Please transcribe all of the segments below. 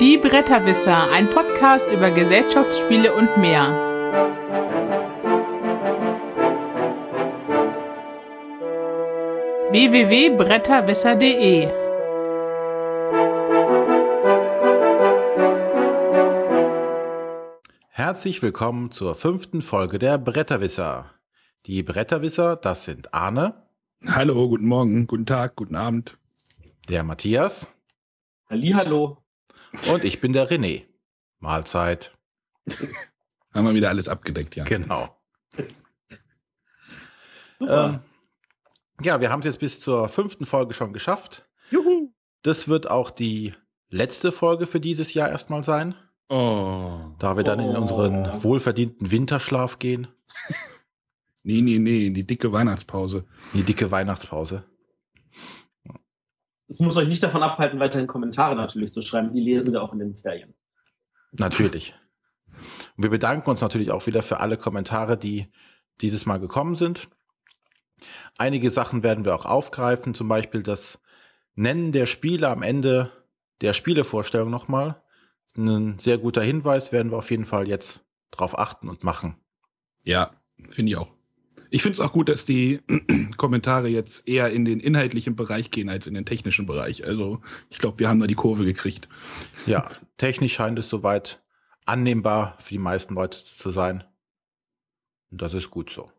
Die Bretterwisser, ein Podcast über Gesellschaftsspiele und mehr. www.bretterwisser.de Herzlich willkommen zur fünften Folge der Bretterwisser. Die Bretterwisser, das sind Arne. Hallo, guten Morgen, guten Tag, guten Abend. Der Matthias. Hallihallo. Und ich bin der René. Mahlzeit. Haben wir wieder alles abgedeckt, ja. Genau. Ähm, ja, wir haben es jetzt bis zur fünften Folge schon geschafft. Juhu. Das wird auch die letzte Folge für dieses Jahr erstmal sein. Oh. Da wir dann in Oh. unseren wohlverdienten Winterschlaf gehen. Nee, nee, nee, in die dicke Weihnachtspause. Die dicke Weihnachtspause. Es muss euch nicht davon abhalten, weiterhin Kommentare natürlich zu schreiben. Die lesen wir auch in den Ferien. Natürlich. Und wir bedanken uns natürlich auch wieder für alle Kommentare, die dieses Mal gekommen sind. Einige Sachen werden wir auch aufgreifen, zum Beispiel das Nennen der Spiele am Ende der Spielevorstellung nochmal. Ein sehr guter Hinweis, werden wir auf jeden Fall jetzt drauf achten und machen. Ja, finde ich auch. Ich finde es auch gut, dass die Kommentare jetzt eher in den inhaltlichen Bereich gehen als in den technischen Bereich. Also ich glaube, wir haben da die Kurve gekriegt. Ja, technisch scheint es soweit annehmbar für die meisten Leute zu sein. Und das ist gut so.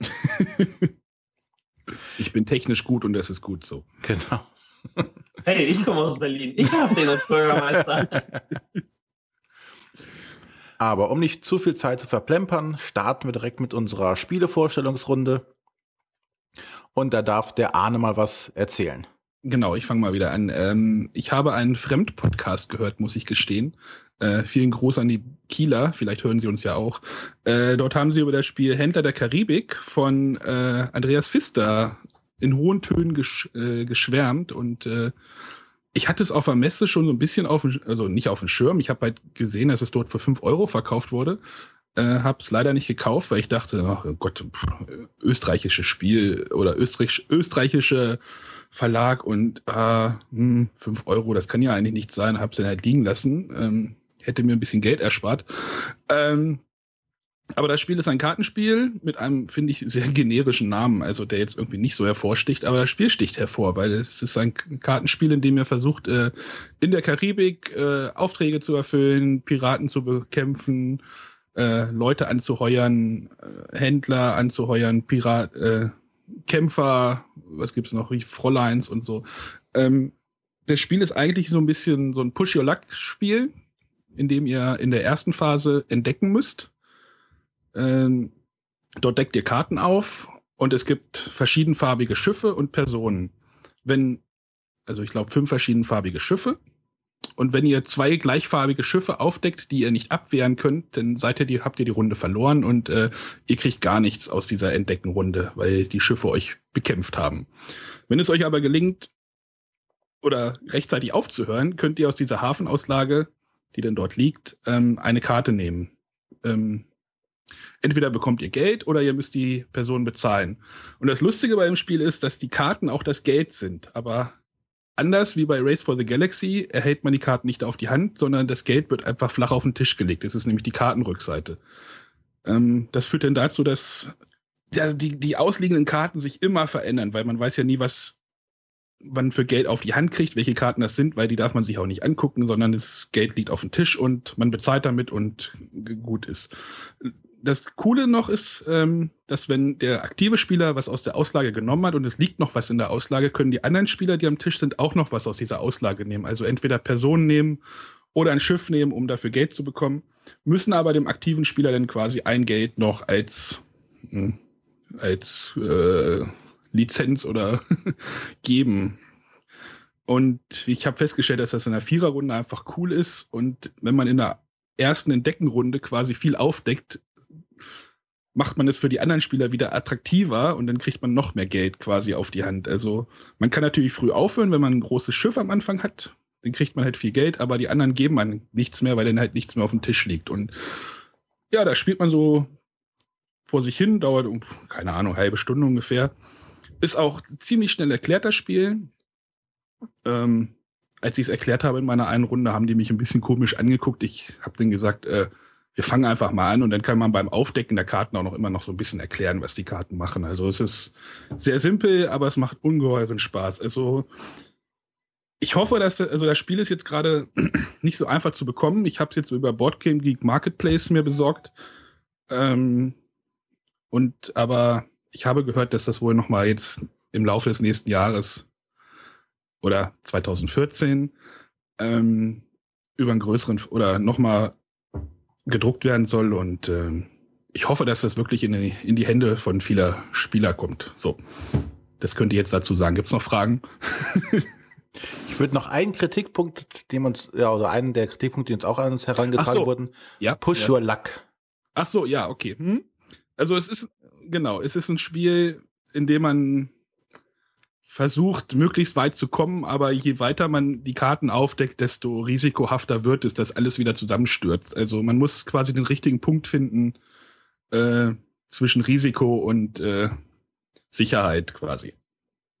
Ich bin technisch gut und das ist gut so. Genau. Hey, ich komme aus Berlin. Ich habe den als Bürgermeister. Aber um nicht zu viel Zeit zu verplempern, starten wir direkt mit unserer Spielevorstellungsrunde. Und da darf der Arne mal was erzählen. Genau, ich fange mal wieder an. Ähm, ich habe einen Fremdpodcast gehört, muss ich gestehen. Äh, vielen Gruß an die Kieler, vielleicht hören Sie uns ja auch. Äh, dort haben Sie über das Spiel Händler der Karibik von äh, Andreas Pfister in hohen Tönen gesch äh, geschwärmt und äh, ich hatte es auf der Messe schon so ein bisschen auf dem, also nicht auf dem Schirm. Ich habe halt gesehen, dass es dort für 5 Euro verkauft wurde. Äh, habe es leider nicht gekauft, weil ich dachte, ach Gott, pff, österreichisches Spiel oder österreich, österreichische Verlag und äh, hm, 5 Euro, das kann ja eigentlich nicht sein. Habe es dann halt liegen lassen. Ähm, hätte mir ein bisschen Geld erspart. Ähm, aber das Spiel ist ein Kartenspiel mit einem, finde ich, sehr generischen Namen, also der jetzt irgendwie nicht so hervorsticht, aber das Spiel sticht hervor, weil es ist ein Kartenspiel, in dem ihr versucht, äh, in der Karibik äh, Aufträge zu erfüllen, Piraten zu bekämpfen, äh, Leute anzuheuern, Händler anzuheuern, Pirat, Kämpfer, was gibt's noch, Fräuleins und so. Ähm, das Spiel ist eigentlich so ein bisschen so ein Push-Your-Luck-Spiel, in dem ihr in der ersten Phase entdecken müsst. Ähm, dort deckt ihr Karten auf und es gibt verschiedenfarbige Schiffe und Personen. Wenn, also ich glaube, fünf verschiedenfarbige Schiffe. Und wenn ihr zwei gleichfarbige Schiffe aufdeckt, die ihr nicht abwehren könnt, dann seid ihr die, habt ihr die Runde verloren und äh, ihr kriegt gar nichts aus dieser Entdeckenrunde, weil die Schiffe euch bekämpft haben. Wenn es euch aber gelingt, oder rechtzeitig aufzuhören, könnt ihr aus dieser Hafenauslage, die dann dort liegt, ähm, eine Karte nehmen. Ähm, entweder bekommt ihr Geld oder ihr müsst die Person bezahlen. Und das Lustige bei dem Spiel ist, dass die Karten auch das Geld sind. Aber anders wie bei Race for the Galaxy erhält man die Karten nicht auf die Hand, sondern das Geld wird einfach flach auf den Tisch gelegt. Das ist nämlich die Kartenrückseite. Ähm, das führt dann dazu, dass die, die ausliegenden Karten sich immer verändern, weil man weiß ja nie, was man für Geld auf die Hand kriegt, welche Karten das sind, weil die darf man sich auch nicht angucken, sondern das Geld liegt auf dem Tisch und man bezahlt damit und gut ist das Coole noch ist, ähm, dass wenn der aktive Spieler was aus der Auslage genommen hat und es liegt noch was in der Auslage, können die anderen Spieler, die am Tisch sind, auch noch was aus dieser Auslage nehmen. Also entweder Personen nehmen oder ein Schiff nehmen, um dafür Geld zu bekommen, müssen aber dem aktiven Spieler dann quasi ein Geld noch als, mh, als äh, Lizenz oder geben. Und ich habe festgestellt, dass das in der Viererrunde einfach cool ist. Und wenn man in der ersten Entdeckenrunde quasi viel aufdeckt, macht man es für die anderen Spieler wieder attraktiver und dann kriegt man noch mehr Geld quasi auf die Hand. Also man kann natürlich früh aufhören, wenn man ein großes Schiff am Anfang hat, dann kriegt man halt viel Geld, aber die anderen geben man nichts mehr, weil dann halt nichts mehr auf dem Tisch liegt. Und ja, da spielt man so vor sich hin, dauert, keine Ahnung, halbe Stunde ungefähr. Ist auch ziemlich schnell erklärt, das Spiel. Ähm, als ich es erklärt habe in meiner einen Runde, haben die mich ein bisschen komisch angeguckt. Ich habe denen gesagt, äh, wir fangen einfach mal an und dann kann man beim Aufdecken der Karten auch noch immer noch so ein bisschen erklären, was die Karten machen. Also es ist sehr simpel, aber es macht ungeheuren Spaß. Also ich hoffe, dass das, also das Spiel ist jetzt gerade nicht so einfach zu bekommen. Ich habe es jetzt über Boardgame Geek Marketplace mir besorgt. Ähm, und aber ich habe gehört, dass das wohl noch mal jetzt im Laufe des nächsten Jahres oder 2014 ähm, über einen größeren oder noch mal gedruckt werden soll und ähm, ich hoffe, dass das wirklich in die, in die Hände von vieler Spieler kommt. So, das könnt ihr jetzt dazu sagen. Gibt es noch Fragen? ich würde noch einen Kritikpunkt, den uns, ja, oder einen der Kritikpunkte, die uns auch an uns herangetragen so. wurden. Ja. Push ja. your luck. Ach so, ja, okay. Hm? Also es ist, genau, es ist ein Spiel, in dem man versucht, möglichst weit zu kommen, aber je weiter man die Karten aufdeckt, desto risikohafter wird es, dass alles wieder zusammenstürzt. Also man muss quasi den richtigen Punkt finden äh, zwischen Risiko und äh, Sicherheit quasi.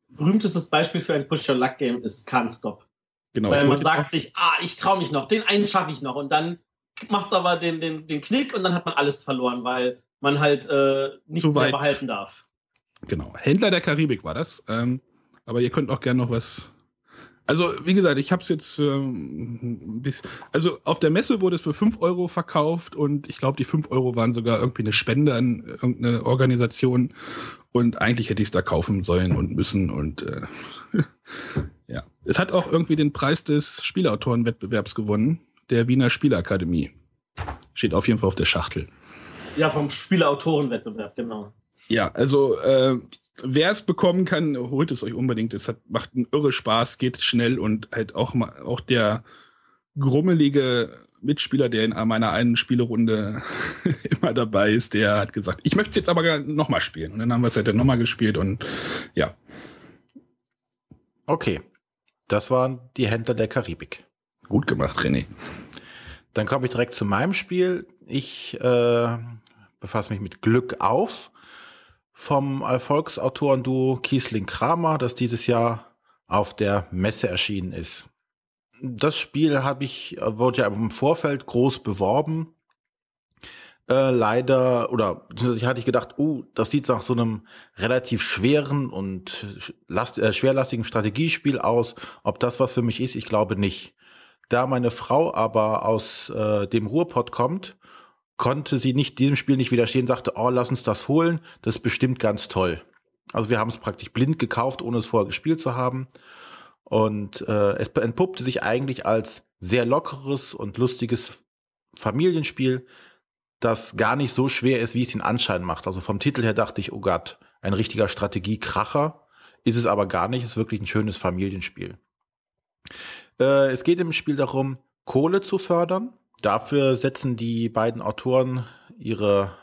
Berühmtestes Beispiel für ein Push-Your-Luck-Game ist Can't Stop. Genau. Weil man sagt sich, ah, ich traue mich noch, den einen schaffe ich noch und dann macht es aber den, den, den Knick und dann hat man alles verloren, weil man halt äh, nicht Zu mehr behalten darf. Genau. Händler der Karibik war das. Ähm, aber ihr könnt auch gerne noch was. Also, wie gesagt, ich habe es jetzt ähm, bis, also auf der Messe wurde es für 5 Euro verkauft und ich glaube, die 5 Euro waren sogar irgendwie eine Spende an irgendeine Organisation und eigentlich hätte ich es da kaufen sollen und müssen und äh, ja. Es hat auch irgendwie den Preis des Spielautorenwettbewerbs gewonnen, der Wiener Spielakademie. Steht auf jeden Fall auf der Schachtel. Ja, vom Spielautorenwettbewerb, genau. Ja, also äh, wer es bekommen kann, holt es euch unbedingt. Es hat, macht einen irre Spaß, geht schnell und halt auch mal auch der grummelige Mitspieler, der in meiner einen Spielerunde immer dabei ist, der hat gesagt, ich möchte es jetzt aber nochmal spielen. Und dann haben wir es halt nochmal gespielt und ja. Okay. Das waren die Händler der Karibik. Gut gemacht, René. Dann komme ich direkt zu meinem Spiel. Ich äh, befasse mich mit Glück auf vom Erfolgsautoren-Duo Kiesling Kramer, das dieses Jahr auf der Messe erschienen ist. Das Spiel habe ich, wurde ja im Vorfeld groß beworben. Äh, leider, oder beziehungsweise hatte ich gedacht, uh, das sieht nach so einem relativ schweren und last, äh, schwerlastigen Strategiespiel aus. Ob das was für mich ist, ich glaube nicht. Da meine Frau aber aus äh, dem Ruhrpott kommt, konnte sie nicht diesem Spiel nicht widerstehen, sagte, oh, lass uns das holen, das ist bestimmt ganz toll. Also wir haben es praktisch blind gekauft, ohne es vorher gespielt zu haben. Und äh, es entpuppte sich eigentlich als sehr lockeres und lustiges Familienspiel, das gar nicht so schwer ist, wie es den Anschein macht. Also vom Titel her dachte ich, oh Gott, ein richtiger Strategiekracher. Ist es aber gar nicht, es ist wirklich ein schönes Familienspiel. Äh, es geht im Spiel darum, Kohle zu fördern. Dafür setzen die beiden Autoren ihre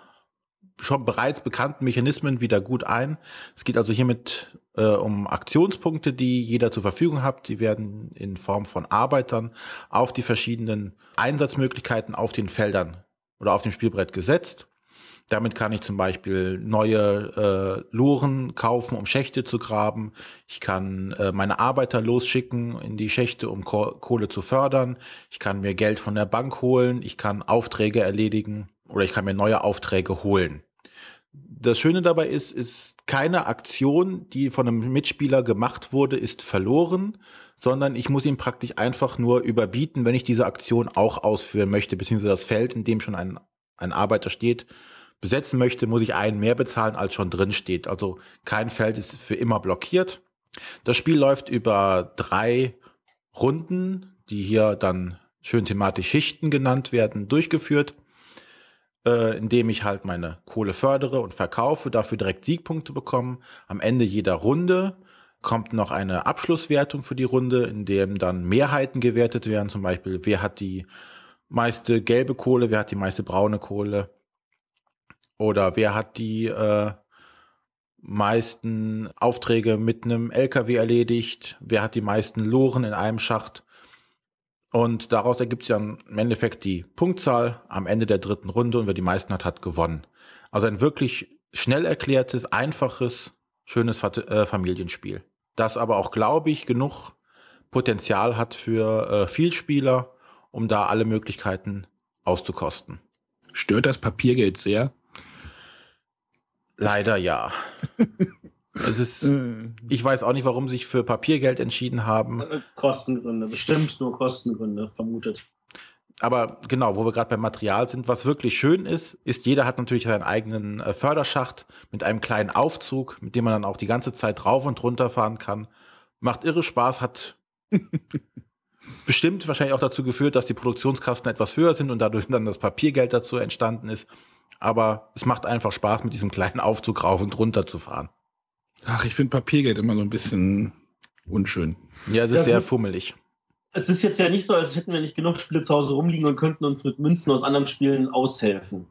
schon bereits bekannten Mechanismen wieder gut ein. Es geht also hiermit äh, um Aktionspunkte, die jeder zur Verfügung hat. Die werden in Form von Arbeitern auf die verschiedenen Einsatzmöglichkeiten auf den Feldern oder auf dem Spielbrett gesetzt. Damit kann ich zum Beispiel neue äh, Loren kaufen, um Schächte zu graben. Ich kann äh, meine Arbeiter losschicken in die Schächte, um Ko Kohle zu fördern. Ich kann mir Geld von der Bank holen. Ich kann Aufträge erledigen oder ich kann mir neue Aufträge holen. Das Schöne dabei ist, ist keine Aktion, die von einem Mitspieler gemacht wurde, ist verloren, sondern ich muss ihn praktisch einfach nur überbieten, wenn ich diese Aktion auch ausführen möchte, beziehungsweise das Feld, in dem schon ein, ein Arbeiter steht, besetzen möchte, muss ich einen mehr bezahlen, als schon drin steht. Also kein Feld ist für immer blockiert. Das Spiel läuft über drei Runden, die hier dann schön thematisch Schichten genannt werden, durchgeführt, äh, indem ich halt meine Kohle fördere und verkaufe, dafür direkt Siegpunkte bekomme. Am Ende jeder Runde kommt noch eine Abschlusswertung für die Runde, in dem dann Mehrheiten gewertet werden, zum Beispiel wer hat die meiste gelbe Kohle, wer hat die meiste braune Kohle, oder wer hat die äh, meisten Aufträge mit einem LKW erledigt? Wer hat die meisten Loren in einem Schacht? Und daraus ergibt sich dann im Endeffekt die Punktzahl am Ende der dritten Runde und wer die meisten hat, hat gewonnen. Also ein wirklich schnell erklärtes, einfaches, schönes äh, Familienspiel. Das aber auch, glaube ich, genug Potenzial hat für äh, Vielspieler, um da alle Möglichkeiten auszukosten. Stört das Papiergeld sehr? Leider ja. es ist, ich weiß auch nicht, warum sie sich für Papiergeld entschieden haben. Kostengründe, bestimmt nur Kostengründe, vermutet. Aber genau, wo wir gerade beim Material sind, was wirklich schön ist, ist, jeder hat natürlich seinen eigenen äh, Förderschacht mit einem kleinen Aufzug, mit dem man dann auch die ganze Zeit rauf und runter fahren kann. Macht irre Spaß, hat bestimmt wahrscheinlich auch dazu geführt, dass die Produktionskosten etwas höher sind und dadurch dann das Papiergeld dazu entstanden ist. Aber es macht einfach Spaß, mit diesem kleinen Aufzug rauf und runter zu fahren. Ach, ich finde Papiergeld immer so ein bisschen unschön. Ja, es ist Ja, sehr fummelig. Es ist jetzt ja nicht so, als hätten wir nicht genug Spiele zu Hause rumliegen und könnten uns mit Münzen aus anderen Spielen aushelfen.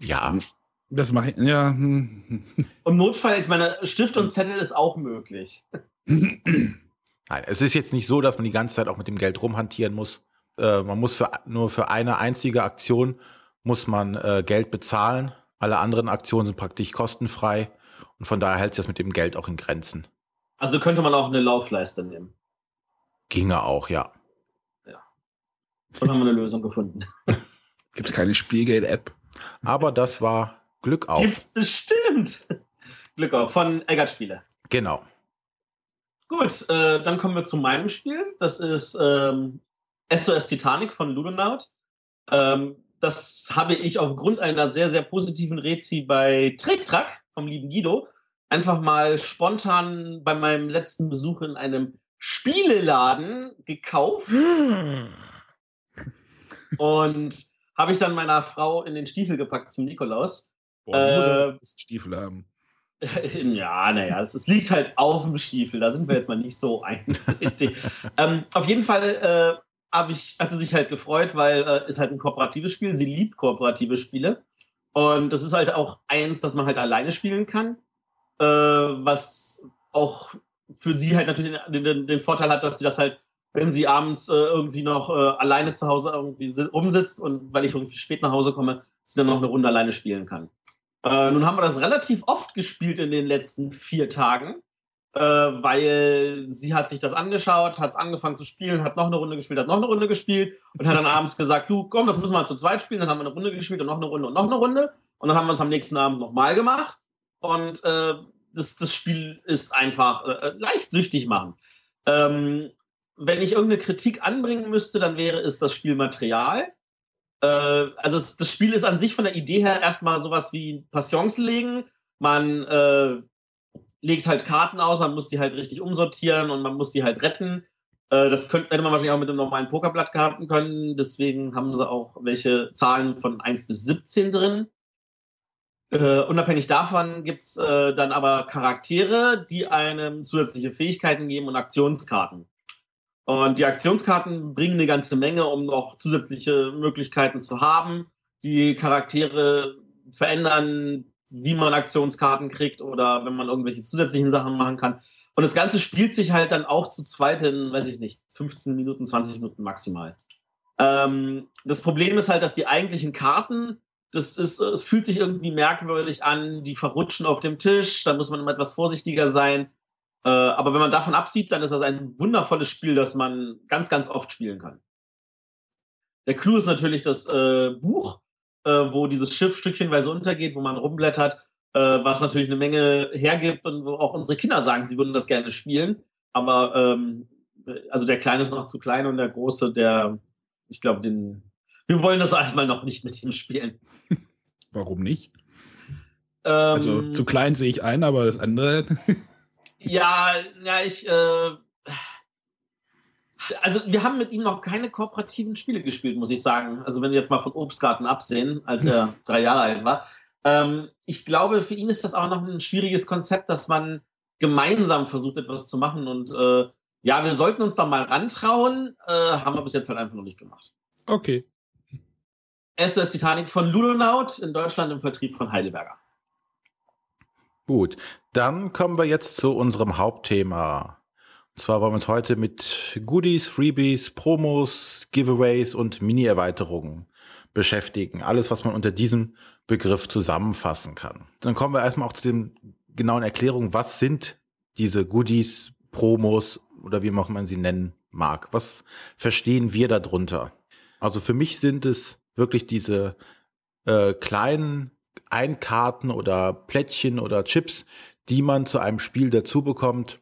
Ja, Das mache ich, ja. hm. Im Notfall, ich meine, Stift und Zettel ist auch möglich. Nein, es ist jetzt nicht so, dass man die ganze Zeit auch mit dem Geld rumhantieren muss. Äh, man muss für, nur für eine einzige Aktion muss man äh, Geld bezahlen. Alle anderen Aktionen sind praktisch kostenfrei und von daher hält sich das mit dem Geld auch in Grenzen. Also könnte man auch eine Laufleiste nehmen. Ginge auch, ja. Dann haben wir eine Lösung gefunden. Gibt es keine Spielgeld-App? Aber das war Glück auf. Gibt's bestimmt. Glück auf, von Eggert Spiele. Genau. Gut, äh, dann kommen wir zu meinem Spiel. Das ist ähm, SOS Titanic von Ludonaut. Ähm, das habe ich aufgrund einer sehr, sehr positiven Rezi bei TrickTrack vom lieben Guido einfach mal spontan bei meinem letzten Besuch in einem Spieleladen gekauft und habe ich dann meiner Frau in den Stiefel gepackt zum Nikolaus. Boah, Äh, bisschen Stiefel haben. Ja, naja, es, es liegt halt auf dem Stiefel. Da sind wir jetzt mal nicht so eindeutig. ähm, auf jeden Fall äh, habe ich, hat sie sich halt gefreut, weil äh, ist halt ein kooperatives Spiel. Sie liebt kooperative Spiele. Und das ist halt auch eins, das man halt alleine spielen kann. Äh, was auch für sie halt natürlich den, den, den Vorteil hat, dass sie das halt, wenn sie abends äh, irgendwie noch äh, alleine zu Hause irgendwie si- rumsitzt und weil ich irgendwie spät nach Hause komme, sie dann noch eine Runde alleine spielen kann. Äh, nun haben wir das relativ oft gespielt in den letzten vier Tagen, weil sie hat sich das angeschaut, hat es angefangen zu spielen, hat noch eine Runde gespielt, hat noch eine Runde gespielt und hat dann abends gesagt, du komm, das müssen wir zu zweit spielen. Dann haben wir eine Runde gespielt und noch eine Runde und noch eine Runde. Und dann haben wir es am nächsten Abend nochmal gemacht. Und äh, das, das Spiel ist einfach äh, leicht süchtig machen. Ähm, wenn ich irgendeine Kritik anbringen müsste, dann wäre es das Spielmaterial. Äh, also es, das Spiel ist an sich von der Idee her erstmal sowas wie Passions legen. Man äh, legt halt Karten aus, man muss die halt richtig umsortieren und man muss die halt retten. Äh, das könnte, hätte man wahrscheinlich auch mit einem normalen Pokerblatt gehabt können. Deswegen haben sie auch welche Zahlen von 1 bis 17 drin. Äh, unabhängig davon gibt's äh, dann aber Charaktere, die einem zusätzliche Fähigkeiten geben und Aktionskarten. Und die Aktionskarten bringen eine ganze Menge, um noch zusätzliche Möglichkeiten zu haben. Die Charaktere verändern, wie man Aktionskarten kriegt oder wenn man irgendwelche zusätzlichen Sachen machen kann. Und das Ganze spielt sich halt dann auch zu zweit in, weiß ich nicht, 15 Minuten, 20 Minuten maximal. Ähm, das Problem ist halt, dass die eigentlichen Karten, das ist, es fühlt sich irgendwie merkwürdig an, die verrutschen auf dem Tisch, da muss man immer etwas vorsichtiger sein. Äh, aber wenn man davon absieht, dann ist das ein wundervolles Spiel, das man ganz, ganz oft spielen kann. Der Clou ist natürlich das äh, Buch, äh, wo dieses Schiff stückchenweise untergeht, wo man rumblättert, äh, was natürlich eine Menge hergibt und wo auch unsere Kinder sagen, sie würden das gerne spielen. Aber ähm, also der Kleine ist noch zu klein und der Große, der, ich glaube, den, wir wollen das erstmal noch nicht mit ihm spielen. Warum nicht? Ähm, Also zu klein sehe ich ein, aber das andere. Ja, ja, ich. Äh, also, wir haben mit ihm noch keine kooperativen Spiele gespielt, muss ich sagen. Also, wenn wir jetzt mal von Obstgarten absehen, als er drei Jahre alt war. Ähm, ich glaube, für ihn ist das auch noch ein schwieriges Konzept, dass man gemeinsam versucht, etwas zu machen. Und äh, ja, wir sollten uns da mal rantrauen. Äh, haben wir bis jetzt halt einfach noch nicht gemacht. Okay. SOS Titanic von Ludonaut in Deutschland im Vertrieb von Heidelberger. Gut, dann kommen wir jetzt zu unserem Hauptthema. Und zwar wollen wir uns heute mit Goodies, Freebies, Promos, Giveaways und Mini-Erweiterungen beschäftigen. Alles, was man unter diesem Begriff zusammenfassen kann. Dann kommen wir erstmal auch zu den genauen Erklärungen, was sind diese Goodies, Promos oder wie auch man sie nennen mag. Was verstehen wir darunter? Also für mich sind es wirklich diese äh, kleinen Einkarten oder Plättchen oder Chips, die man zu einem Spiel dazu bekommt,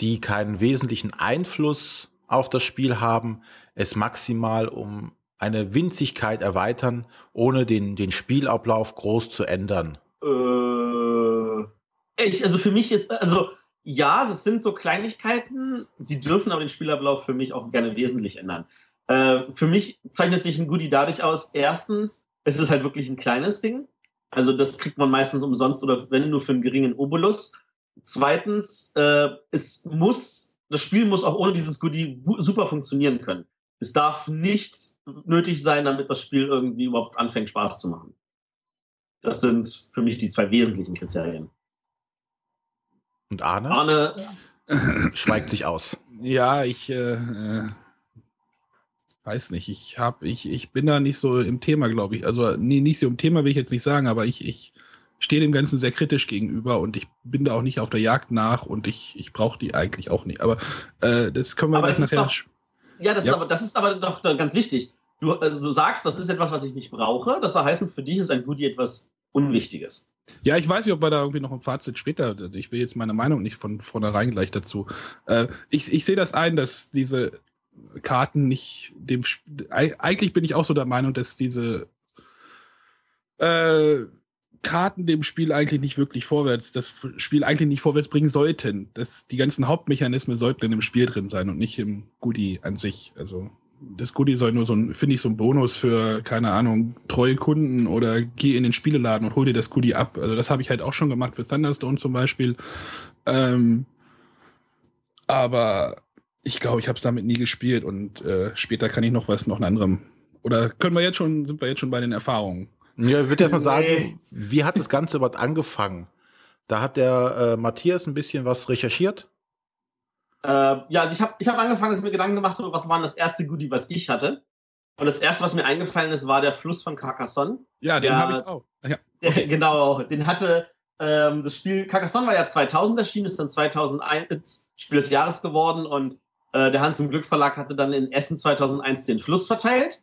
die keinen wesentlichen Einfluss auf das Spiel haben, es maximal um eine Winzigkeit erweitern, ohne den, den Spielablauf groß zu ändern. Äh, ich, also für mich ist, also ja, es sind so Kleinigkeiten, sie dürfen aber den Spielablauf für mich auch gerne wesentlich ändern. Äh, für mich zeichnet sich ein Goodie dadurch aus, erstens, es ist halt wirklich ein kleines Ding. Also das kriegt man meistens umsonst oder wenn nur für einen geringen Obolus. Zweitens, äh, es muss, das Spiel muss auch ohne dieses Goodie super funktionieren können. Es darf nicht nötig sein, damit das Spiel irgendwie überhaupt anfängt, Spaß zu machen. Das sind für mich die zwei wesentlichen Kriterien. Und Arne? Arne schweigt sich aus. Ja, ich äh, äh weiß nicht. Ich hab, ich, ich bin da nicht so im Thema, glaube ich. Also nee, nicht so im Thema will ich jetzt nicht sagen, aber ich, ich stehe dem Ganzen sehr kritisch gegenüber und ich bin da auch nicht auf der Jagd nach und ich, ich brauche die eigentlich auch nicht. Aber äh, das können wir aber nachher. Doch, ja, das, ja. Ist aber, das ist aber doch ganz wichtig. Du, also du sagst, das ist etwas, was ich nicht brauche. Das soll heißen, für dich ist ein Goodie etwas Unwichtiges. Ja, ich weiß nicht, ob wir da irgendwie noch ein Fazit später, ich will jetzt meine Meinung nicht von vornherein gleich dazu. Äh, ich, ich sehe das ein, dass diese Karten nicht dem. Eigentlich bin ich auch so der Meinung, dass diese äh, Karten dem Spiel eigentlich nicht wirklich vorwärts, das Spiel eigentlich nicht vorwärts bringen sollten. Das, die ganzen Hauptmechanismen sollten in dem Spiel drin sein und nicht im Goodie an sich. Also das Goodie soll nur so ein, finde ich, so ein Bonus für, keine Ahnung, treue Kunden oder geh in den Spieleladen und hol dir das Goodie ab. Also das habe ich halt auch schon gemacht für Thunderstone zum Beispiel. Ähm, aber ich glaube, ich habe es damit nie gespielt und äh, später kann ich noch was, noch einen anderen. Oder können wir jetzt schon, sind wir jetzt schon bei den Erfahrungen? Ja, ich würde jetzt mal sagen, wie hat das Ganze überhaupt angefangen? Da hat der äh, Matthias ein bisschen was recherchiert. Äh, ja, also ich habe ich hab angefangen, dass ich mir Gedanken gemacht habe, was war das erste Goodie, was ich hatte. Und das erste, was mir eingefallen ist, war der Fluss von Carcassonne. Ja, den habe ich auch. Ja. Der, genau, den hatte ähm, das Spiel, Carcassonne war ja 2000 erschienen, ist dann 2001 Spiel des Jahres geworden und äh, der Hans im Glück Verlag hatte dann in Essen 2001 den Fluss verteilt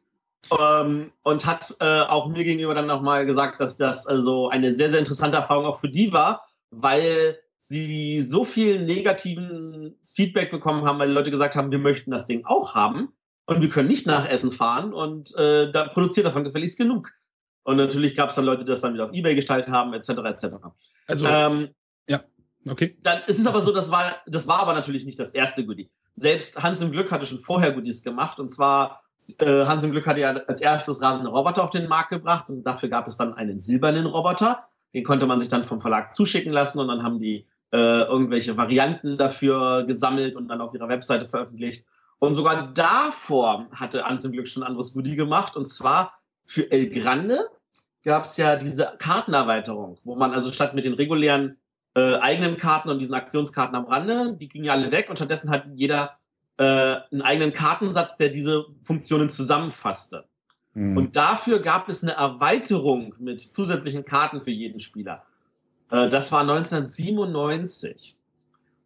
ähm, und hat äh, auch mir gegenüber dann nochmal gesagt, dass das also eine sehr, sehr interessante Erfahrung auch für die war, weil sie so viel negativen Feedback bekommen haben, weil die Leute gesagt haben, wir möchten das Ding auch haben und wir können nicht nach Essen fahren und äh, da produziert davon gefälligst genug. Und natürlich gab es dann Leute, die das dann wieder auf Ebay gestaltet haben, etc. etc. Also, ähm, ja, okay. Dann ist es aber so, das war, das war aber natürlich nicht das erste Goodie selbst Hans im Glück hatte schon vorher Goodies gemacht. Und zwar, Hans im Glück hatte ja als erstes rasende Roboter auf den Markt gebracht. Und dafür gab es dann einen silbernen Roboter. Den konnte man sich dann vom Verlag zuschicken lassen. Und dann haben die äh, irgendwelche Varianten dafür gesammelt und dann auf ihrer Webseite veröffentlicht. Und sogar davor hatte Hans im Glück schon ein anderes Goodie gemacht. Und zwar für El Grande gab es ja diese Kartenerweiterung, wo man also statt mit den regulären äh, eigenen Karten und diesen Aktionskarten am Rande. Die gingen ja alle weg und stattdessen hat jeder äh, einen eigenen Kartensatz, der diese Funktionen zusammenfasste. Mhm. Und dafür gab es eine Erweiterung mit zusätzlichen Karten für jeden Spieler. Äh, das war 1997.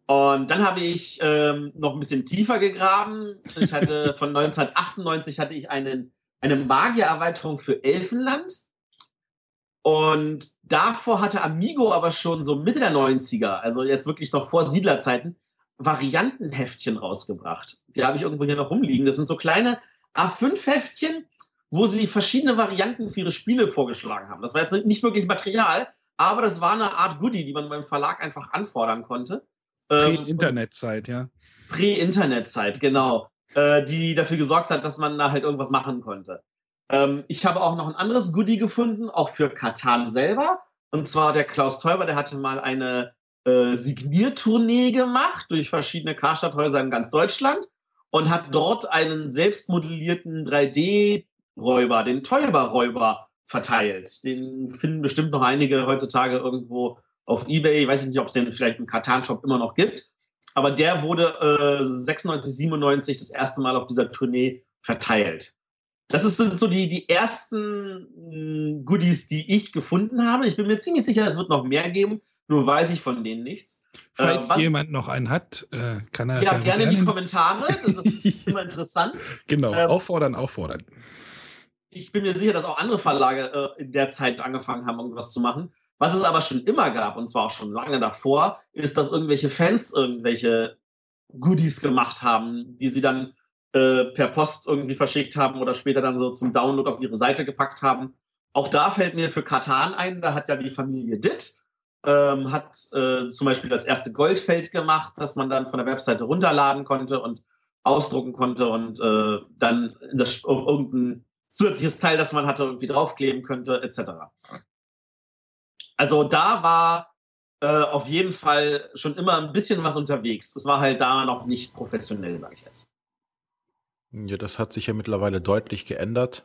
Und dann habe ich ähm, noch ein bisschen tiefer gegraben. Ich hatte von 1998 hatte ich einen, eine Magiererweiterung für Elfenland. Und davor hatte Amigo aber schon so Mitte der 90er, also jetzt wirklich noch vor Siedlerzeiten, Variantenheftchen rausgebracht. Die habe ich irgendwo hier noch rumliegen. Das sind so kleine A5-Heftchen, wo sie verschiedene Varianten für ihre Spiele vorgeschlagen haben. Das war jetzt nicht wirklich Material, aber das war eine Art Goodie, die man beim Verlag einfach anfordern konnte. Ähm, Prä-Internetzeit, ja. Prä-Internetzeit, genau. Äh, die dafür gesorgt hat, dass man da halt irgendwas machen konnte. Ähm, ich habe auch noch ein anderes Goodie gefunden, auch für Katan selber. Und zwar der Klaus Teuber, der hatte mal eine äh, Signiertournee gemacht durch verschiedene Karstadthäuser in ganz Deutschland und hat dort einen selbstmodellierten 3D-Räuber, den Teuber-Räuber, verteilt. Den finden bestimmt noch einige heutzutage irgendwo auf Ebay. Ich weiß nicht, ob es den vielleicht im Katan-Shop immer noch gibt. Aber der wurde äh, 96, 97 das erste Mal auf dieser Tournee verteilt. Das sind so die, die ersten hm, Goodies, die ich gefunden habe. Ich bin mir ziemlich sicher, es wird noch mehr geben. Nur weiß ich von denen nichts. Falls äh, jemand noch einen hat, äh, kann er ja, ja gerne in die Kommentare. Das ist immer interessant. Genau, ähm, auffordern, auffordern. Ich bin mir sicher, dass auch andere Verlage äh, in der Zeit angefangen haben, irgendwas zu machen. Was es aber schon immer gab, und zwar auch schon lange davor, ist, dass irgendwelche Fans irgendwelche Goodies gemacht haben, die sie dann äh, per Post irgendwie verschickt haben oder später dann so zum Download auf ihre Seite gepackt haben. Auch da fällt mir für Katan ein, da hat ja die Familie Ditt, ähm, hat äh, zum Beispiel das erste Goldfeld gemacht, das man dann von der Webseite runterladen konnte und ausdrucken konnte und äh, dann das, auf irgendein zusätzliches Teil, das man hatte, irgendwie draufkleben könnte, etc. Also da war äh, auf jeden Fall schon immer ein bisschen was unterwegs. Das war halt da noch nicht professionell, sage ich jetzt. Ja, das hat sich ja mittlerweile deutlich geändert.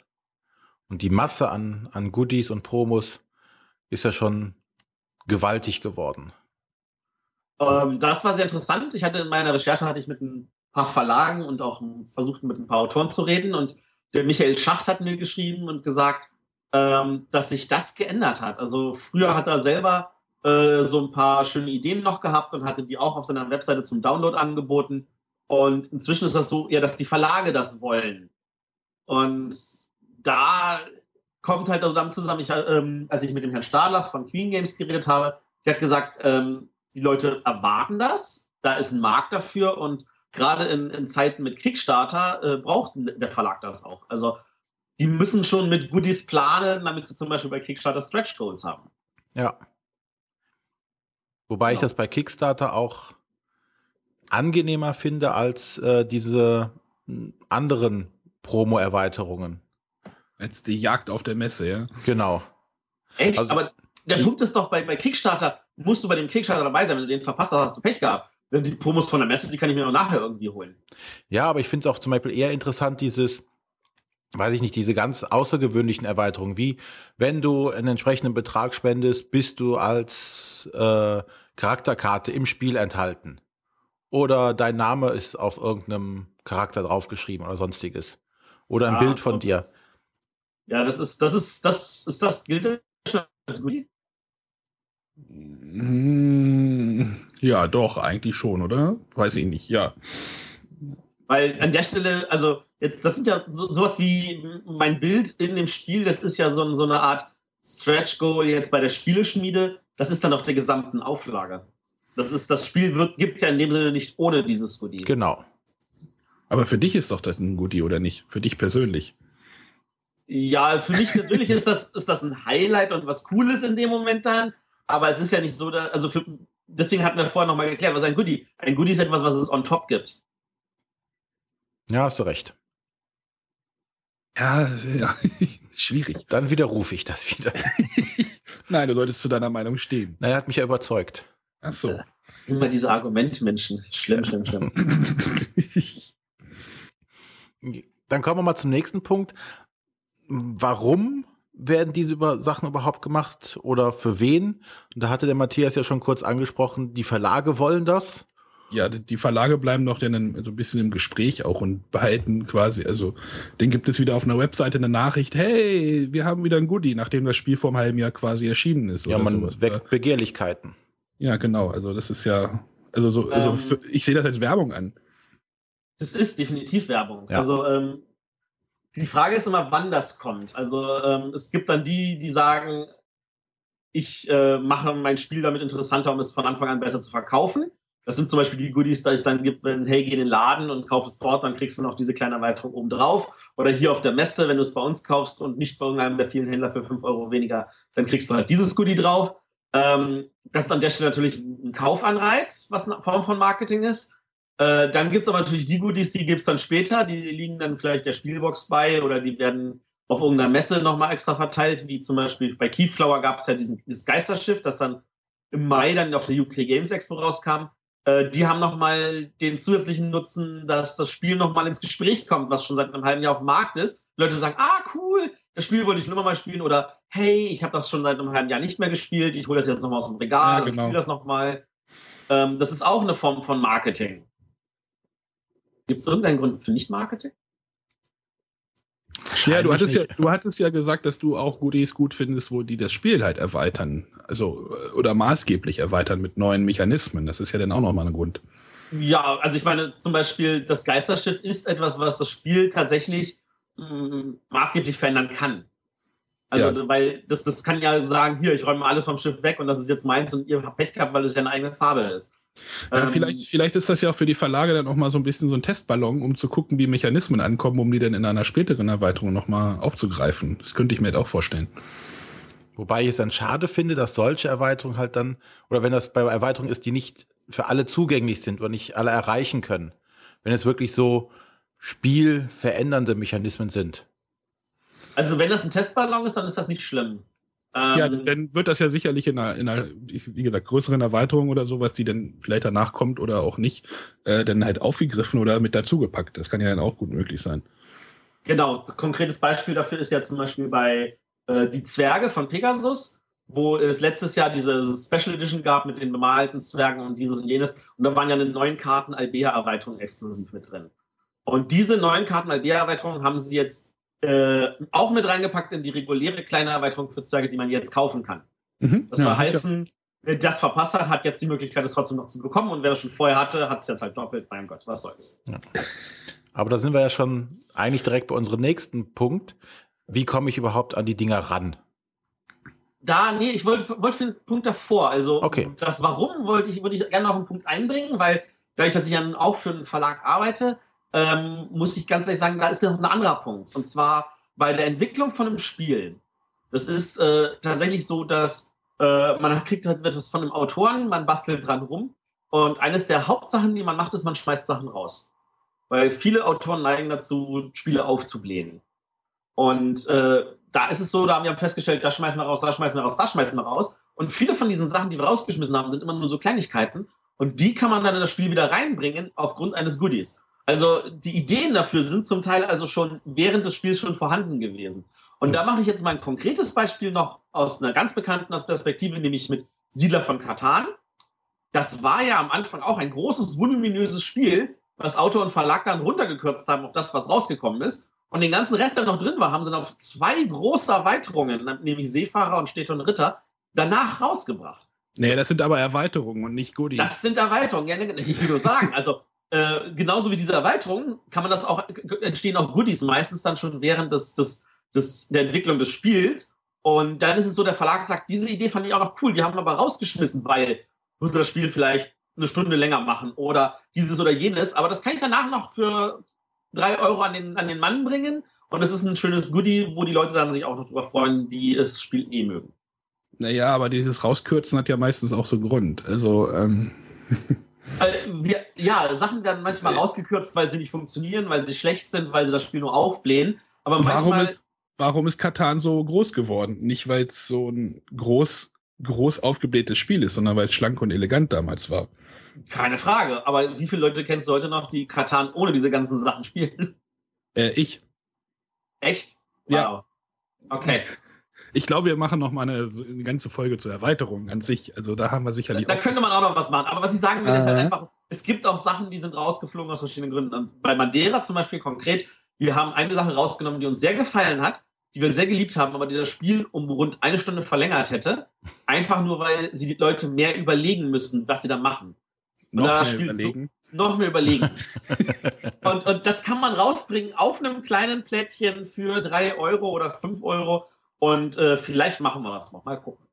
Und die Masse an, an Goodies und Promos ist ja schon gewaltig geworden. Ähm, das war sehr interessant. Ich hatte in meiner Recherche hatte ich mit ein paar Verlagen und auch versucht mit ein paar Autoren zu reden und der Michael Schacht hat mir geschrieben und gesagt, ähm, dass sich das geändert hat. Also früher hat er selber äh, so ein paar schöne Ideen noch gehabt und hatte die auch auf seiner Webseite zum Download angeboten. Und inzwischen ist das so, ja, dass die Verlage das wollen. Und da kommt halt also damit zusammen, ich, ähm, als ich mit dem Herrn Stadler von Queen Games geredet habe, der hat gesagt, ähm, die Leute erwarten das, da ist ein Markt dafür und gerade in, in Zeiten mit Kickstarter äh, braucht der Verlag das auch. Also die müssen schon mit Goodies planen, damit sie zum Beispiel bei Kickstarter Stretch Goals haben. Ja. Wobei genau. ich das bei Kickstarter auch angenehmer finde als äh, diese anderen Promo-Erweiterungen. Als die Jagd auf der Messe, ja. Genau. Echt? Also, Aber der Punkt ist doch, bei, bei Kickstarter musst du bei dem Kickstarter dabei sein. Wenn du den verpasst hast, hast du Pech gehabt. Die Promos von der Messe, die kann ich mir noch nachher irgendwie holen. Ja, aber ich finde es auch zum Beispiel eher interessant, dieses, weiß ich nicht, diese ganz außergewöhnlichen Erweiterungen, wie wenn du einen entsprechenden Betrag spendest, bist du als äh, Charakterkarte im Spiel enthalten. Oder dein Name ist auf irgendeinem Charakter draufgeschrieben oder sonstiges. Oder ein ja, Bild von dir. Das, ja, das ist, das ist, das ist das, gilt das als Goodie? Hm, ja, doch, eigentlich schon, oder? Weiß ich nicht, ja. Weil an der Stelle, also jetzt, das sind ja so, sowas wie mein Bild in dem Spiel, das ist ja so, so eine Art Stretch Goal jetzt bei der Spieleschmiede. Das ist dann auf der gesamten Auflage. Das ist, das Spiel gibt es ja in dem Sinne nicht ohne dieses Goodie. Genau. Aber für dich ist doch das ein Goodie, oder nicht? Für dich persönlich. Ja, für mich persönlich ist das, ist das ein Highlight und was Cooles in dem Moment dann. Aber es ist ja nicht so, da, also für, deswegen hatten wir vorher nochmal geklärt, was ein Goodie. Ein Goodie ist etwas, was es on top gibt. Ja, hast du recht. Ja, ja schwierig. Dann widerrufe ich das wieder. Nein, du solltest zu deiner Meinung stehen. Nein, er hat mich ja überzeugt. Ach so. Immer diese Argumentmenschen. Schlimm, schlimm, schlimm. Dann kommen wir mal zum nächsten Punkt. Warum werden diese Sachen überhaupt gemacht oder für wen? Und da hatte der Matthias ja schon kurz angesprochen, die Verlage wollen das. Ja, die Verlage bleiben noch dann so ein bisschen im Gespräch auch und behalten quasi, also den gibt es wieder auf einer Webseite eine Nachricht, hey, wir haben wieder ein Goodie, nachdem das Spiel vor einem halben Jahr quasi erschienen ist. Ja, man sowas. weckt Begehrlichkeiten. Ja, genau, also das ist ja, also so, also ähm, für, ich sehe das als Werbung an. Das ist definitiv Werbung. Ja. Also ähm, die Frage ist immer, wann das kommt. Also ähm, es gibt dann die, die sagen, ich äh, mache mein Spiel damit interessanter, um es von Anfang an besser zu verkaufen. Das sind zum Beispiel die Goodies, die es dann gibt, wenn, hey, geh in den Laden und kauf es dort, dann kriegst du noch diese kleine Erweiterung oben drauf. Oder hier auf der Messe, wenn du es bei uns kaufst und nicht bei irgendeinem der vielen Händler für 5 Euro weniger, dann kriegst du halt dieses Goodie drauf. Ähm, das ist an der Stelle natürlich ein Kaufanreiz, was eine Form von Marketing ist. Äh, dann gibt es aber natürlich die Goodies, die gibt es dann später, die liegen dann vielleicht der Spielbox bei oder die werden auf irgendeiner Messe nochmal extra verteilt, wie zum Beispiel bei Keyflower gab es ja diesen, dieses Geisterschiff, das dann im Mai dann auf der UK Games Expo rauskam. Äh, die haben nochmal den zusätzlichen Nutzen, dass das Spiel nochmal ins Gespräch kommt, was schon seit einem halben Jahr auf dem Markt ist. Leute sagen, ah, cool, das Spiel wollte ich schon immer mal spielen oder hey, ich habe das schon seit einem halben Jahr nicht mehr gespielt, ich hole das jetzt nochmal aus dem Regal ja, genau. und spiele das nochmal. Ähm, das ist auch eine Form von Marketing. Gibt es irgendeinen Grund für Nicht-Marketing? Ja, du hattest ja, du hattest ja gesagt, dass du auch Goodies gut findest, wo die das Spiel halt erweitern. Also, oder maßgeblich erweitern mit neuen Mechanismen. Das ist ja dann auch nochmal ein Grund. Ja, also ich meine, zum Beispiel das Geisterschiff ist etwas, was das Spiel tatsächlich mh, mm, maßgeblich verändern kann. Also, ja. weil das, das kann ja sagen, hier, ich räume alles vom Schiff weg und das ist jetzt meins und ihr habt Pech gehabt, weil es ja eine eigene Farbe ist. Ja, ähm, vielleicht, vielleicht ist das ja auch für die Verlage dann auch mal so ein bisschen so ein Testballon, um zu gucken, wie Mechanismen ankommen, um die dann in einer späteren Erweiterung nochmal aufzugreifen. Das könnte ich mir jetzt auch vorstellen. Wobei ich es dann schade finde, dass solche Erweiterungen halt dann, oder wenn das bei Erweiterungen ist, die nicht für alle zugänglich sind oder nicht alle erreichen können. Wenn es wirklich so spielverändernde Mechanismen sind. Also wenn das ein Testballon ist, dann ist das nicht schlimm. Ähm, ja, dann wird das ja sicherlich in einer, in einer, wie gesagt, größeren Erweiterung oder sowas, die dann vielleicht danach kommt oder auch nicht, äh, dann halt aufgegriffen oder mit dazugepackt. Das kann ja dann auch gut möglich sein. Genau, konkretes Beispiel dafür ist ja zum Beispiel bei äh, Die Zwerge von Pegasus, wo es letztes Jahr diese Special Edition gab mit den bemalten Zwergen und dieses und jenes. Und da waren ja eine neuen Karten Albea-Erweiterung exklusiv mit drin. Und diese neuen Karten Albea-Erweiterungen haben sie jetzt äh, auch mit reingepackt in die reguläre kleine Erweiterung für Zwerge, die man jetzt kaufen kann. Mhm, das ja, soll heißen, wer das verpasst hat, hat jetzt die Möglichkeit, es trotzdem noch zu bekommen. Und wer das schon vorher hatte, hat es jetzt halt doppelt. Mein Gott, was soll's. Ja. Aber da sind wir ja schon eigentlich direkt bei unserem nächsten Punkt. Wie komme ich überhaupt an die Dinger ran? Da, nee, ich wollte, wollte für den Punkt davor. Also, okay. das Warum wollte ich, würde ich gerne noch einen Punkt einbringen, weil dadurch, dass ich dann auch für einen Verlag arbeite, ähm, muss ich ganz ehrlich sagen, da ist noch ein anderer Punkt. Und zwar bei der Entwicklung von einem Spiel. Das ist äh, tatsächlich so, dass äh, man kriegt halt etwas von einem Autoren, man bastelt dran rum. Und eines der Hauptsachen, die man macht, ist, man schmeißt Sachen raus. Weil viele Autoren neigen dazu, Spiele aufzublähen. Und äh, da ist es so, da haben wir festgestellt, da schmeißen wir raus, da schmeißen wir raus, da schmeißen wir raus. Und viele von diesen Sachen, die wir rausgeschmissen haben, sind immer nur so Kleinigkeiten. Und die kann man dann in das Spiel wieder reinbringen aufgrund eines Goodies. Also die Ideen dafür sind zum Teil also schon während des Spiels schon vorhanden gewesen. Und da mache ich jetzt mal ein konkretes Beispiel noch aus einer ganz bekannten Perspektive, nämlich mit Siedler von Katan. Das war ja am Anfang auch ein großes, voluminöses Spiel, was Autor und Verlag dann runtergekürzt haben auf das, was rausgekommen ist. Und den ganzen Rest, der noch drin war, haben sie dann auf zwei große Erweiterungen, nämlich Seefahrer und Städte und Ritter, danach rausgebracht. Nee, das, das sind aber Erweiterungen und nicht Goodies. Das sind Erweiterungen, ja, ich will nur sagen. Also äh, genauso wie diese Erweiterung kann man das auch, entstehen auch Goodies meistens dann schon während des, des, des, der Entwicklung des Spiels. Und dann ist es so, der Verlag sagt, diese Idee fand ich auch noch cool, die haben wir aber rausgeschmissen, weil würde das Spiel vielleicht eine Stunde länger machen oder dieses oder jenes. Aber das kann ich danach noch für drei Euro an den, an den Mann bringen. Und es ist ein schönes Goodie, wo die Leute dann sich auch noch drüber freuen, die das Spiel eh mögen. Naja, aber dieses Rauskürzen hat ja meistens auch so Grund. Also, ähm. Also wir, ja, Sachen werden manchmal rausgekürzt, weil sie nicht funktionieren, weil sie schlecht sind, weil sie das Spiel nur aufblähen. Aber warum manchmal. Ist, warum ist Katan so groß geworden? Nicht, weil es so ein groß, groß aufgeblähtes Spiel ist, sondern weil es schlank und elegant damals war. Keine Frage. Aber wie viele Leute kennst du heute noch, die Katan ohne diese ganzen Sachen spielen? Äh, ich. Echt? Wow. Ja. Okay. Ich glaube, wir machen noch mal eine, eine, ganze Folge zur Erweiterung an sich. Also da haben wir sicherlich. Da, da könnte man auch noch was machen. Aber was ich sagen will, ist halt einfach, es gibt auch Sachen, die sind rausgeflogen aus verschiedenen Gründen. Und bei Madeira zum Beispiel konkret, wir haben eine Sache rausgenommen, die uns sehr gefallen hat, die wir sehr geliebt haben, aber die das Spiel um rund eine Stunde verlängert hätte. Einfach nur, weil sie die Leute mehr überlegen müssen, was sie da machen. Und noch da mehr überlegen. Du, noch mehr überlegen. und, und das kann man rausbringen auf einem kleinen Plättchen für drei Euro oder fünf Euro und äh, vielleicht machen wir das noch. Mal gucken.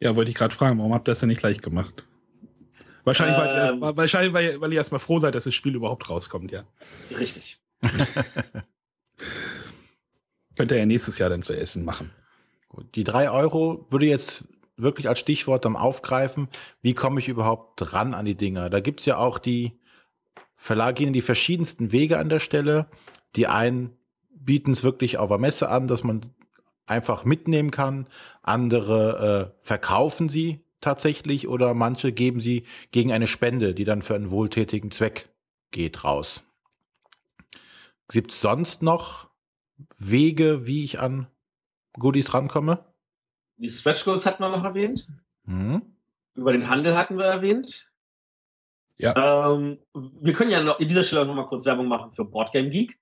Ja, wollte ich gerade fragen, warum habt ihr das denn nicht gleich gemacht? Wahrscheinlich, ähm, weil, wahrscheinlich weil, weil ihr erstmal froh seid, dass das Spiel überhaupt rauskommt, ja. Richtig. Könnt ihr ja nächstes Jahr dann zu essen machen. Gut, die drei Euro würde jetzt wirklich als Stichwort dann aufgreifen, wie komme ich überhaupt dran an die Dinger? Da gibt's ja auch die Verlage gehen die verschiedensten Wege an der Stelle. Die einen bieten es wirklich auf der Messe an, dass man einfach mitnehmen kann. Andere äh, verkaufen sie tatsächlich oder manche geben sie gegen eine Spende, die dann für einen wohltätigen Zweck geht, raus. Gibt es sonst noch Wege, wie ich an Goodies rankomme? Die Stretch Goals hatten wir noch erwähnt. Mhm. Über den Handel hatten wir erwähnt. Ja. Ähm, wir können ja noch in dieser Stelle noch mal kurz Werbung machen für Boardgame Geek.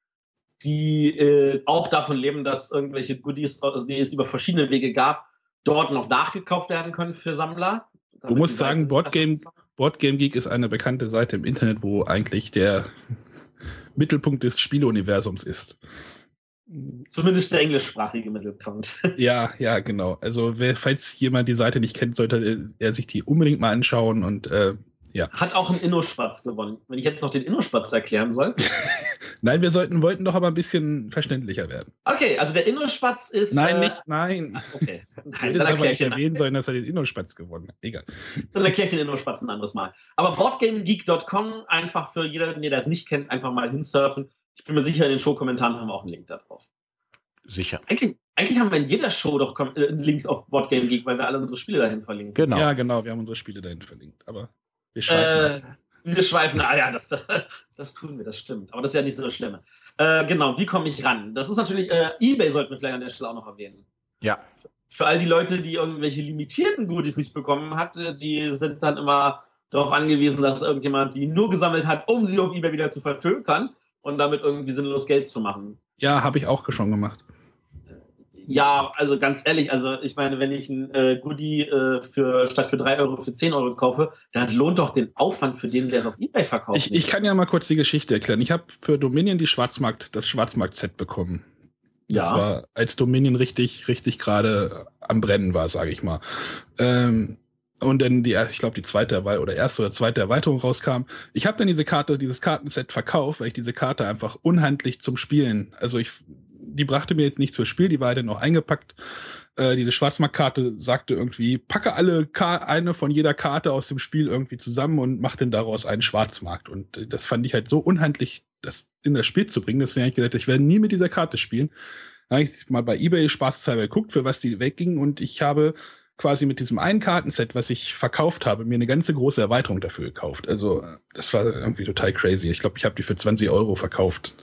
Die äh, auch davon leben, dass irgendwelche Goodies, also die es über verschiedene Wege gab, dort noch nachgekauft werden können für Sammler. Du musst sagen, Boardgame, Boardgame Geek ist eine bekannte Seite im Internet, wo eigentlich der Mittelpunkt des Spieleuniversums ist. Zumindest der englischsprachige Mittelpunkt. Ja, ja, genau. Also, wer, falls jemand die Seite nicht kennt, sollte er sich die unbedingt mal anschauen und äh, ja. Hat auch einen Innospatz gewonnen. Wenn ich jetzt noch den Innospatz erklären soll. nein, wir sollten, wollten doch aber ein bisschen verständlicher werden. Okay, also der Innospatz ist. Nein, äh, nicht, nein. Okay. Nein, dann erkläre ich erwähnen sollen, dass er den Innospatz gewonnen hat. Egal. Dann erkläre ich den Innospatz ein anderes Mal. Aber BoardgameGeek.com, einfach für jeder, der das nicht kennt, einfach mal hinsurfen. Ich bin mir sicher, in den Show-Kommentaren haben wir auch einen Link da drauf. Sicher. Eigentlich, eigentlich haben wir in jeder Show doch äh, Links auf Boardgame Geek, weil wir alle unsere Spiele dahin verlinken. Genau. Ja, genau, wir haben unsere Spiele dahin verlinkt. Aber wir schweifen. Äh, wir schweifen, ah ja, das, das tun wir, das stimmt. Aber das ist ja nicht so schlimm. Äh, genau, wie komme ich ran? Das ist natürlich, äh, Ebay sollten wir vielleicht an der Stelle auch noch erwähnen. Ja. Für all die Leute, die irgendwelche limitierten Goodies nicht bekommen hat, die sind dann immer darauf angewiesen, dass irgendjemand die nur gesammelt hat, um sie auf Ebay wieder zu vertökern und damit irgendwie sinnlos Geld zu machen. Ja, habe ich auch schon gemacht. Ja, also ganz ehrlich, also ich meine, wenn ich ein äh, Goodie äh, für statt für 3 Euro für 10 Euro kaufe, dann lohnt doch den Aufwand für den, der es auf Ebay verkauft. Ich, ich kann ja mal kurz die Geschichte erklären. Ich habe für Dominion die Schwarzmarkt, das Schwarzmarkt-Set bekommen. Das ja. war, als Dominion richtig, richtig gerade am Brennen war, sage ich mal. Ähm, und dann die, ich glaube, die zweite oder erste oder zweite Erweiterung rauskam. Ich habe dann diese Karte, dieses Kartenset verkauft, weil ich diese Karte einfach unhandlich zum Spielen, also ich die brachte mir jetzt nichts fürs Spiel, die war dann noch eingepackt. Äh, diese Schwarzmarktkarte sagte irgendwie, packe alle Ka eine von jeder Karte aus dem Spiel irgendwie zusammen und mach denn daraus einen Schwarzmarkt. Und äh, das fand ich halt so unhandlich, das in das Spiel zu bringen, dass ich gedacht ich werde nie mit dieser Karte spielen. Da habe ich mal bei eBay spaßeshalber geguckt, für was die wegging und ich habe quasi mit diesem einen Kartenset, was ich verkauft habe, mir eine ganze große Erweiterung dafür gekauft. Also das war irgendwie total crazy. Ich glaube, ich habe die für 20 Euro verkauft.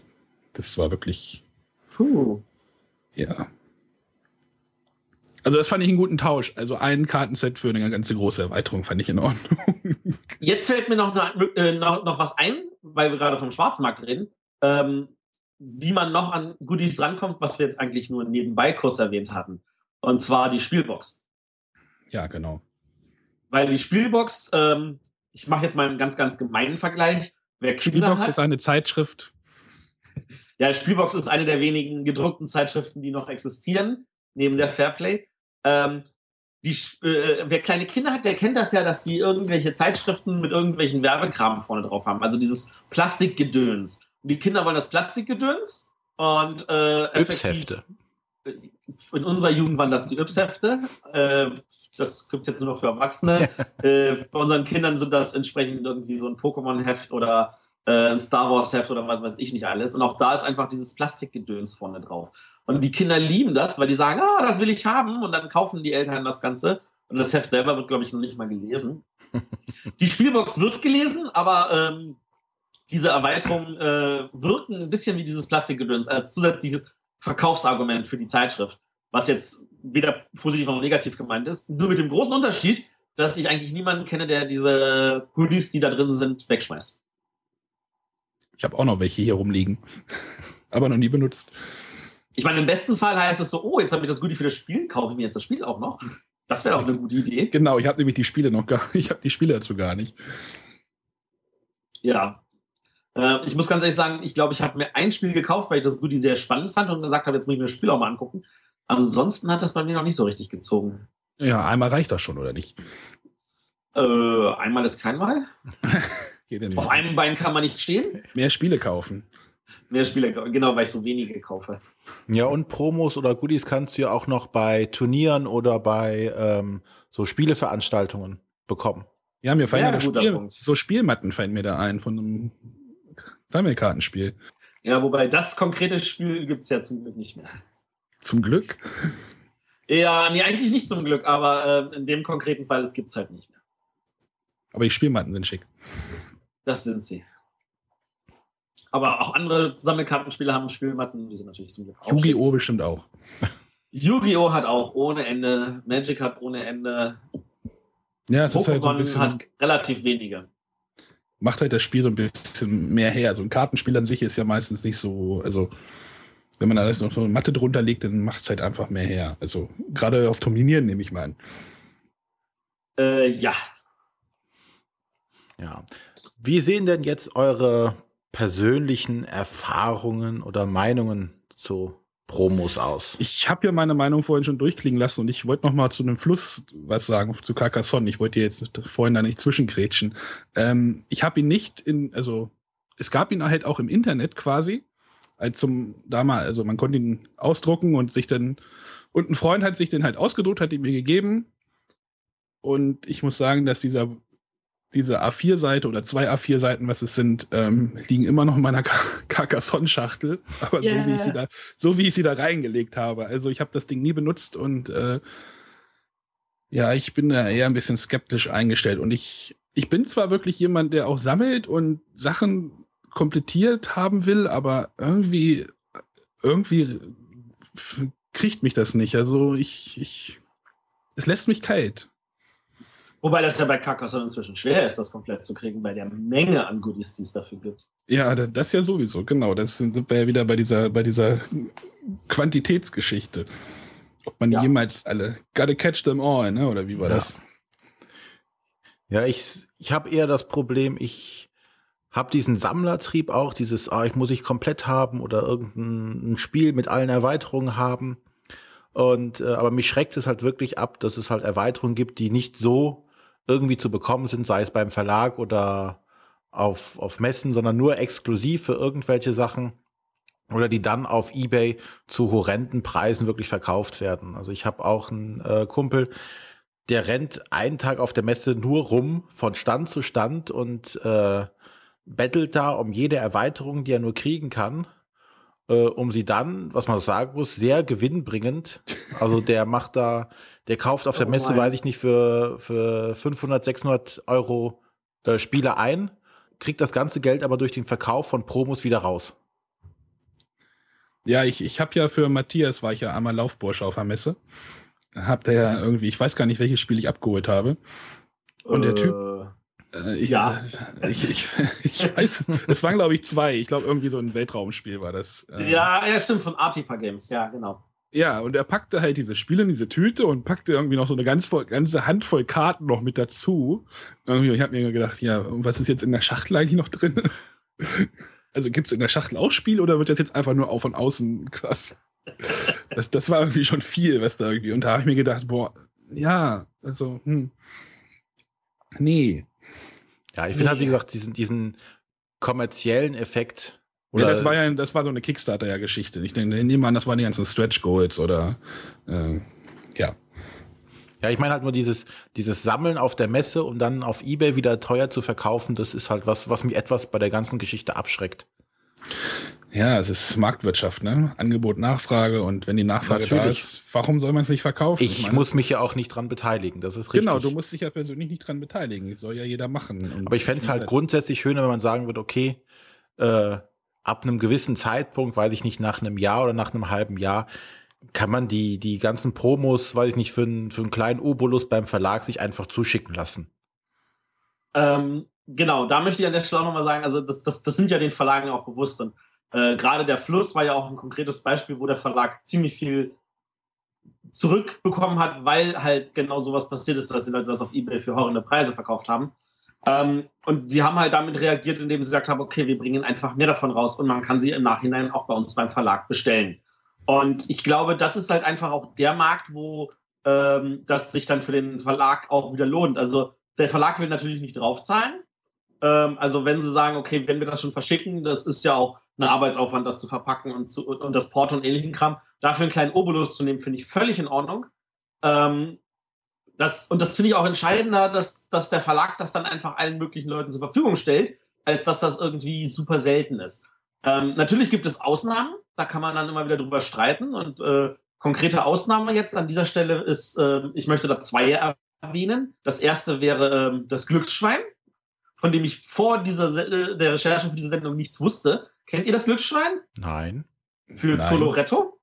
Das war wirklich Puh. Ja. Also das fand ich einen guten Tausch. Also ein Kartenset für eine ganze große Erweiterung fand ich in Ordnung. Jetzt fällt mir noch, äh, noch, noch was ein, weil wir gerade vom Schwarzmarkt reden. Ähm, wie man noch an Goodies rankommt, was wir jetzt eigentlich nur nebenbei kurz erwähnt hatten. Und zwar die Spielbox. Ja, genau. Weil die Spielbox, ähm, ich mache jetzt mal einen ganz, ganz gemeinen Vergleich. Wer Kinder Spielbox hat, ist eine Zeitschrift ja, Spielbox ist eine der wenigen gedruckten Zeitschriften, die noch existieren, neben der Fairplay. Ähm, die, äh, wer kleine Kinder hat, der kennt das ja, dass die irgendwelche Zeitschriften mit irgendwelchen Werbekram vorne drauf haben. Also dieses Plastikgedöns. Und die Kinder wollen das Plastikgedöns und äh, Yps-Hefte. In unserer Jugend waren das die Yps-Hefte. Äh, das gibt es jetzt nur noch für Erwachsene. äh, bei unseren Kindern sind das entsprechend irgendwie so ein Pokémon-Heft oder äh, ein Star Wars Heft oder was weiß ich nicht alles. Und auch da ist einfach dieses Plastikgedöns vorne drauf. Und die Kinder lieben das, weil die sagen, ah, das will ich haben. Und dann kaufen die Eltern das Ganze. Und das Heft selber wird, glaube ich, noch nicht mal gelesen. die Spielbox wird gelesen, aber ähm, diese Erweiterungen äh, wirken ein bisschen wie dieses Plastikgedöns, als äh, zusätzliches Verkaufsargument für die Zeitschrift. Was jetzt weder positiv noch negativ gemeint ist. Nur mit dem großen Unterschied, dass ich eigentlich niemanden kenne, der diese Goodies, die da drin sind, wegschmeißt. Ich habe auch noch welche hier rumliegen, aber noch nie benutzt. Ich meine, im besten Fall heißt es so, oh, jetzt habe ich das Goodie für das Spiel, kaufe ich mir jetzt das Spiel auch noch. Das wäre auch eine gute Idee. Genau, ich habe nämlich die Spiele noch gar ich habe die Spiele dazu gar nicht. Ja. Äh, ich muss ganz ehrlich sagen, ich glaube, ich habe mir ein Spiel gekauft, weil ich das Goodie sehr spannend fand und gesagt habe, jetzt muss ich mir das Spiel auch mal angucken. Ansonsten hat das bei mir noch nicht so richtig gezogen. Ja, einmal reicht das schon, oder nicht? Äh, einmal ist kein Mal. Auf einem Bein kann man nicht stehen. Mehr Spiele kaufen. Mehr Spiele, genau, weil ich so wenige kaufe. Ja, und Promos oder Goodies kannst du ja auch noch bei Turnieren oder bei ähm, so Spieleveranstaltungen bekommen. Ja, mir fallen ja Spiel, so Spielmatten fallen mir da ein von einem Sammelkartenspiel. Ja, wobei das konkrete Spiel gibt es ja zum Glück nicht mehr. Zum Glück? Ja, nee, eigentlich nicht zum Glück, aber äh, in dem konkreten Fall gibt es halt nicht mehr. Aber die Spielmatten sind schick. Das sind sie. Aber auch andere Sammelkartenspiele haben Spielmatten, die sind natürlich zum Glück auch. Yu-Gi-Oh! bestimmt auch. Yu-Gi-Oh! hat auch ohne Ende, Magic hat ohne Ende. Ja, es Pokémon ist halt so hat relativ wenige. macht halt das Spiel so ein bisschen mehr her. So ein Kartenspiel an sich ist ja meistens nicht so, also wenn man da noch so eine Matte drunter legt, dann macht es halt einfach mehr her. Also gerade auf Turnieren nehme ich mal an. Äh, ja. Ja. Wie sehen denn jetzt eure persönlichen Erfahrungen oder Meinungen zu Promos aus? Ich habe ja meine Meinung vorhin schon durchklingen lassen und ich wollte noch mal zu einem Fluss was sagen, zu Carcassonne. Ich wollte jetzt vorhin da nicht zwischengrätschen. Ähm, ich habe ihn nicht in, also es gab ihn halt auch im Internet quasi als zum damals, also man konnte ihn ausdrucken und sich dann, und ein Freund hat sich den halt ausgedruckt, hat ihn mir gegeben. Und ich muss sagen, dass dieser, diese A4-Seite oder zwei A4-Seiten, was es sind, ähm, liegen immer noch in meiner Carcassonne-Schachtel. Aber yeah. so, wie ich sie da, so wie ich sie da reingelegt habe. Also ich habe das Ding nie benutzt und äh, ja, ich bin da eher ein bisschen skeptisch eingestellt. Und ich, ich bin zwar wirklich jemand, der auch sammelt und Sachen komplettiert haben will, aber irgendwie, irgendwie kriegt mich das nicht. Also ich, ich, es lässt mich kalt. Wobei das ja bei Carcassonne inzwischen schwer ist, das komplett zu kriegen, bei der Menge an Goodies, die es dafür gibt. Ja, das ja sowieso, genau. Das sind wir ja wieder bei dieser, bei dieser Quantitätsgeschichte. Ob man ja. jemals alle gotta catch them all, ne? Oder wie war ja. das? Ja, ich, ich habe eher das Problem, ich habe diesen Sammlertrieb auch, dieses, ah, ich muss ich komplett haben oder irgendein Spiel mit allen Erweiterungen haben. Und äh, aber mich schreckt es halt wirklich ab, dass es halt Erweiterungen gibt, die nicht so irgendwie zu bekommen sind, sei es beim Verlag oder auf, auf Messen, sondern nur exklusiv für irgendwelche Sachen oder die dann auf eBay zu horrenden Preisen wirklich verkauft werden. Also ich habe auch einen äh, Kumpel, der rennt einen Tag auf der Messe nur rum von Stand zu Stand und äh, bettelt da um jede Erweiterung, die er nur kriegen kann, äh, um sie dann, was man sagen muss, sehr gewinnbringend. Also der macht da, der kauft auf der oh Messe, weiß ich nicht, für, für 500, 600 Euro äh, Spiele ein, kriegt das ganze Geld aber durch den Verkauf von Promos wieder raus. Ja, ich, ich habe ja für Matthias, war ich ja einmal Laufbursche auf der Messe. Hab der ja irgendwie, ich weiß gar nicht, welches Spiel ich abgeholt habe. Und der Typ, äh. Äh, ich, ja. Ich, ich, ich weiß, es waren, glaube ich, zwei. Ich glaube, irgendwie so ein Weltraumspiel war das. Äh. Ja, ja, stimmt, von Artipa Games, ja, genau. Ja, und er packte halt diese Spiele in diese Tüte und packte irgendwie noch so eine ganz voll, ganze Handvoll Karten noch mit dazu. Und ich habe mir gedacht, ja, was ist jetzt in der Schachtel eigentlich noch drin? Also gibt es in der Schachtel auch Spiel oder wird das jetzt einfach nur auf und außen krass? Das, das war irgendwie schon viel, was da irgendwie. Und da habe ich mir gedacht, boah, ja, also, hm. Nee, ja, ich finde nee. halt, wie gesagt, diesen, diesen kommerziellen Effekt. Oder ja, das war ja, das war so eine Kickstarter-Geschichte. Ich nehme an, das waren die ganzen Stretch Goals oder äh, ja. Ja, ich meine halt nur dieses, dieses Sammeln auf der Messe, um dann auf Ebay wieder teuer zu verkaufen, das ist halt was, was mich etwas bei der ganzen Geschichte abschreckt. Ja, es ist Marktwirtschaft, ne? Angebot, Nachfrage und wenn die Nachfrage Natürlich. da ist, warum soll man es nicht verkaufen? Ich, ich meine, muss mich ja auch nicht dran beteiligen, das ist genau, richtig. Genau, du musst dich ja persönlich nicht dran beteiligen, das soll ja jeder machen. Aber ich fände es halt grundsätzlich schöner, wenn man sagen würde, okay, äh, ab einem gewissen Zeitpunkt, weiß ich nicht, nach einem Jahr oder nach einem halben Jahr, kann man die, die ganzen Promos, weiß ich nicht, für, einen für einen kleinen Obolus beim Verlag sich einfach zuschicken lassen. Ähm, genau, da möchte ich an der Stelle auch nochmal sagen, also das, das, das sind ja den Verlagen auch bewusst und äh, gerade der Fluss war ja auch ein konkretes Beispiel, wo der Verlag ziemlich viel zurückbekommen hat, weil halt genau sowas passiert ist, dass die Leute das auf Ebay für horrende Preise verkauft haben. Ähm, und die haben halt damit reagiert, indem sie gesagt haben, okay, wir bringen einfach mehr davon raus und man kann sie im Nachhinein auch bei uns beim Verlag bestellen. Und ich glaube, das ist halt einfach auch der Markt, wo ähm, das sich dann für den Verlag auch wieder lohnt. Also der Verlag will natürlich nicht draufzahlen. Ähm, also wenn sie sagen, okay, wenn wir das schon verschicken, das ist ja auch ein Arbeitsaufwand, das zu verpacken und, zu, und das Porto und ähnlichen Kram. Dafür einen kleinen Obolus zu nehmen, finde ich völlig in Ordnung. Ähm, das, und das finde ich auch entscheidender, dass, dass der Verlag das dann einfach allen möglichen Leuten zur Verfügung stellt, als dass das irgendwie super selten ist. Ähm, natürlich gibt es Ausnahmen, da kann man dann immer wieder drüber streiten. Und äh, konkrete Ausnahme jetzt an dieser Stelle ist, äh, ich möchte da zwei erwähnen. Das erste wäre äh, das Glücksschwein, von dem ich vor dieser Se der Recherche für diese Sendung nichts wusste. Kennt ihr das Glücksschwein? Nein. Für Nein. Zoloretto?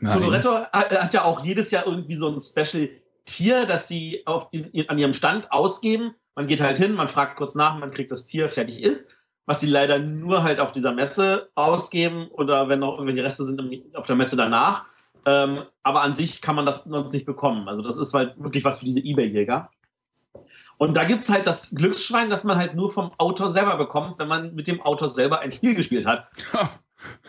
Nein. Zoloretto hat ja auch jedes Jahr irgendwie so ein Special Tier, das sie auf, an ihrem Stand ausgeben. Man geht halt hin, man fragt kurz nach, man kriegt das Tier, fertig ist. Was die leider nur halt auf dieser Messe ausgeben oder wenn noch irgendwelche Reste sind auf der Messe danach. Ähm, aber an sich kann man das sonst nicht bekommen. Also das ist halt wirklich was für diese Ebay-Jäger. Und da gibt es halt das Glücksschwein, das man halt nur vom Autor selber bekommt, wenn man mit dem Autor selber ein Spiel gespielt hat.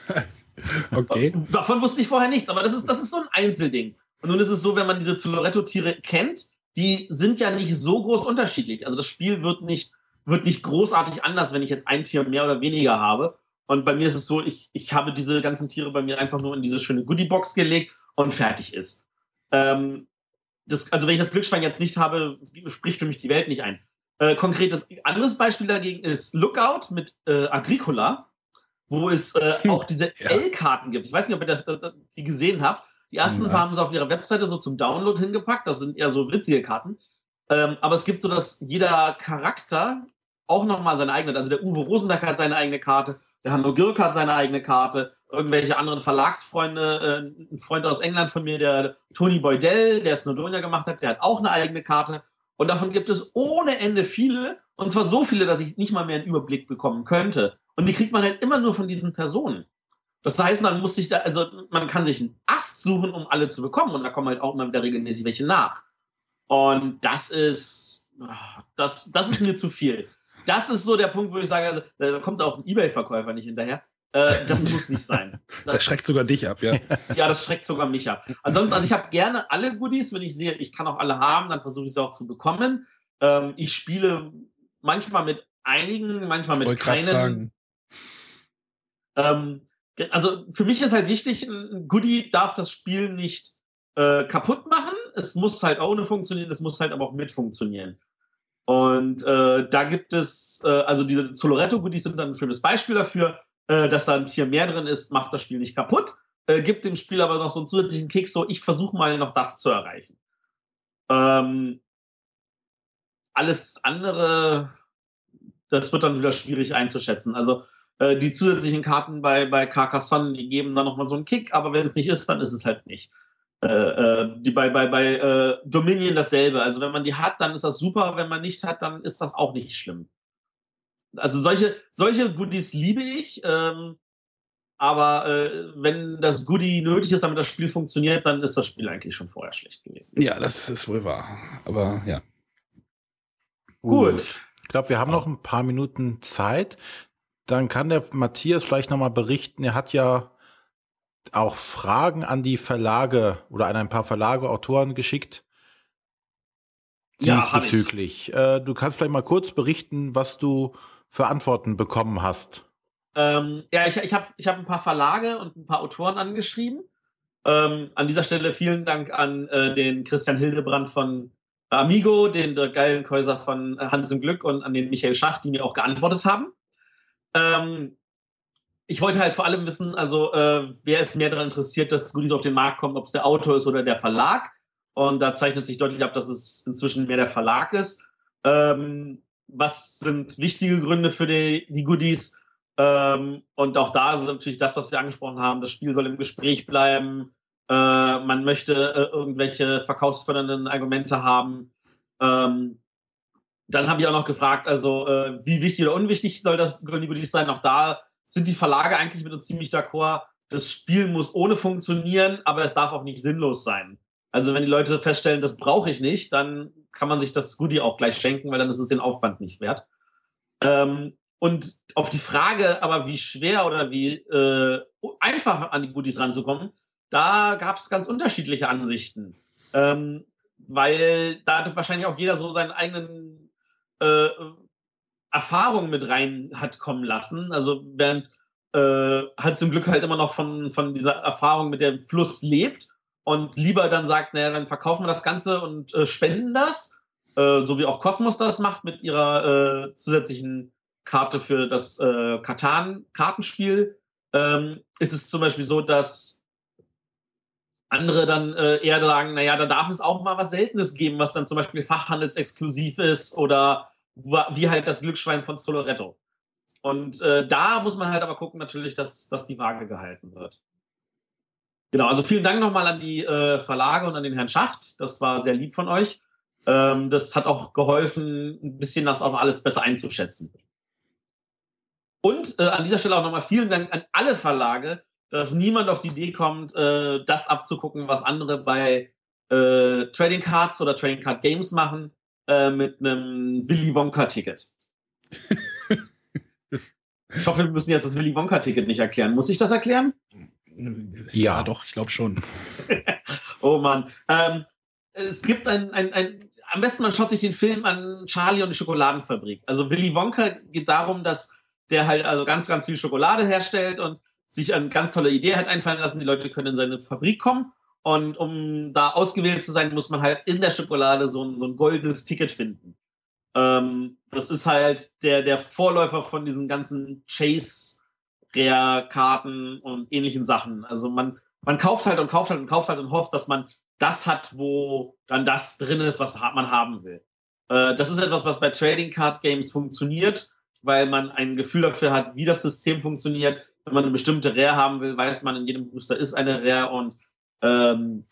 okay. Davon wusste ich vorher nichts, aber das ist, das ist so ein Einzelding. Und nun ist es so, wenn man diese Zuloretto-Tiere kennt, die sind ja nicht so groß unterschiedlich. Also das Spiel wird nicht, wird nicht großartig anders, wenn ich jetzt ein Tier mehr oder weniger habe. Und bei mir ist es so, ich, ich habe diese ganzen Tiere bei mir einfach nur in diese schöne Goodie-Box gelegt und fertig ist. Ähm, das, also wenn ich das Glücksschwein jetzt nicht habe, spricht für mich die Welt nicht ein. Äh, konkretes anderes Beispiel dagegen ist Lookout mit äh, Agricola, wo es äh, hm, auch diese ja. L-Karten gibt. Ich weiß nicht, ob ihr das, das, die gesehen habt. Die ersten ja. haben sie auf ihrer Webseite so zum Download hingepackt. Das sind eher so witzige Karten. Ähm, aber es gibt so, dass jeder Charakter auch nochmal seine eigene, also der Uwe Rosenberg hat seine eigene Karte, der Hanno Girk hat seine eigene Karte, irgendwelche anderen Verlagsfreunde, äh, ein Freund aus England von mir, der Tony Boydell, der Snowdonia gemacht hat, der hat auch eine eigene Karte. Und davon gibt es ohne Ende viele, und zwar so viele, dass ich nicht mal mehr einen Überblick bekommen könnte. Und die kriegt man halt immer nur von diesen Personen. Das heißt, man muss sich da, also man kann sich einen Ast suchen, um alle zu bekommen. Und da kommen halt auch immer wieder regelmäßig welche nach. Und das ist, das, das ist mir zu viel. Das ist so der Punkt, wo ich sage, also, da kommt auch ein Ebay-Verkäufer nicht hinterher. Äh, das muss nicht sein. Das, das, schreckt sogar dich ab, ja. ja, das schreckt sogar mich ab. Ansonsten, also ich habe gerne alle Goodies, wenn ich sehe, ich kann auch alle haben, dann versuche ich sie auch zu bekommen. Ähm, ich spiele manchmal mit einigen, manchmal mit keinen. Ähm, also für mich ist halt wichtig, ein Goodie darf das Spiel nicht äh, kaputt machen. Es muss halt ohne funktionieren, es muss halt aber auch mit funktionieren. Und äh, da gibt es, äh, also diese Zoloretto-Goodies sind dann ein schönes Beispiel dafür, äh, dass da ein Tier mehr drin ist, macht das Spiel nicht kaputt, äh, gibt dem Spiel aber noch so einen zusätzlichen Kick, so ich versuche mal noch das zu erreichen. Ähm, alles andere, das wird dann wieder schwierig einzuschätzen. Also äh, die zusätzlichen Karten bei, bei Carcassonne, die geben dann nochmal so einen Kick, aber wenn es nicht ist, dann ist es halt nicht. Äh, äh, die bei, bei, bei äh, Dominion dasselbe. Also wenn man die hat, dann ist das super. Wenn man nicht hat, dann ist das auch nicht schlimm. Also solche, solche Goodies liebe ich. Ähm, aber äh, wenn das Goodie nötig ist, damit das Spiel funktioniert, dann ist das Spiel eigentlich schon vorher schlecht gewesen. Ja, das ist wohl wahr. Aber ja. Gut. Ich glaube, wir haben noch ein paar Minuten Zeit. Dann kann der Matthias vielleicht nochmal berichten. Er hat ja auch Fragen an die Verlage oder an ein paar Verlage, Autoren geschickt. Diesbezüglich. Ja, äh, du kannst vielleicht mal kurz berichten, was du für Antworten bekommen hast. Ähm, ja, ich, ich habe ich hab ein paar Verlage und ein paar Autoren angeschrieben. Ähm, an dieser Stelle vielen Dank an äh, den Christian Hildebrand von Amigo, den Dirk Geilenkäuser von Hans im Glück und an den Michael Schach, die mir auch geantwortet haben. Ähm, ich wollte halt vor allem wissen, also äh, wer ist mehr daran interessiert, dass Goodies auf den Markt kommen, ob es der Autor ist oder der Verlag. Und da zeichnet sich deutlich ab, dass es inzwischen mehr der Verlag ist. Ähm, was sind wichtige Gründe für die, die Goodies? Ähm, und auch da ist natürlich das, was wir angesprochen haben. Das Spiel soll im Gespräch bleiben. Äh, man möchte äh, irgendwelche verkaufsfördernden Argumente haben. Ähm, dann habe ich auch noch gefragt, also äh, wie wichtig oder unwichtig soll das Goodies sein? Auch da sind die Verlage eigentlich mit uns ziemlich d'accord. Das Spiel muss ohne funktionieren, aber es darf auch nicht sinnlos sein. Also wenn die Leute feststellen, das brauche ich nicht, dann kann man sich das Goodie auch gleich schenken, weil dann ist es den Aufwand nicht wert. Ähm, und auf die Frage, aber wie schwer oder wie äh, einfach an die Goodies ranzukommen, da gab es ganz unterschiedliche Ansichten. Ähm, weil da wahrscheinlich auch jeder so seinen eigenen äh, Erfahrung mit rein hat kommen lassen. Also während äh, halt zum Glück halt immer noch von, von dieser Erfahrung mit dem Fluss lebt und lieber dann sagt, naja, dann verkaufen wir das Ganze und äh, spenden das, äh, so wie auch Cosmos das macht mit ihrer äh, zusätzlichen Karte für das äh, Katan-Kartenspiel, ähm, ist es zum Beispiel so, dass andere dann äh, eher sagen, naja, da darf es auch mal was Seltenes geben, was dann zum Beispiel fachhandelsexklusiv ist oder wie halt das Glücksschwein von Soloretto. Und äh, da muss man halt aber gucken, natürlich, dass, dass die Waage gehalten wird. Genau, also vielen Dank nochmal an die äh, Verlage und an den Herrn Schacht. Das war sehr lieb von euch. Ähm, das hat auch geholfen, ein bisschen das auch alles besser einzuschätzen. Und äh, an dieser Stelle auch nochmal vielen Dank an alle Verlage, dass niemand auf die Idee kommt, äh, das abzugucken, was andere bei äh, Trading Cards oder Trading Card Games machen, äh, mit einem Willy Wonka-Ticket. ich hoffe, wir müssen jetzt das Willy Wonka-Ticket nicht erklären. Muss ich das erklären? Ja, ja doch, ich glaube schon. oh Mann. Ähm, es gibt ein, ein, ein, am besten man schaut sich den Film an Charlie und die Schokoladenfabrik. Also Willy Wonka geht darum, dass der halt also ganz, ganz viel Schokolade herstellt und sich eine ganz tolle Idee hat einfallen lassen. Die Leute können in seine Fabrik kommen und um da ausgewählt zu sein, muss man halt in der Schokolade so ein, so ein goldenes Ticket finden. Ähm, das ist halt der, der Vorläufer von diesen ganzen Chase-Rare-Karten und ähnlichen Sachen. Also man, man kauft halt und kauft halt und kauft halt und hofft, dass man das hat, wo dann das drin ist, was man haben will. Äh, das ist etwas, was bei Trading Card Games funktioniert, weil man ein Gefühl dafür hat, wie das System funktioniert. Wenn man eine bestimmte Rare haben will, weiß man, in jedem Booster ist eine Rare und ähm,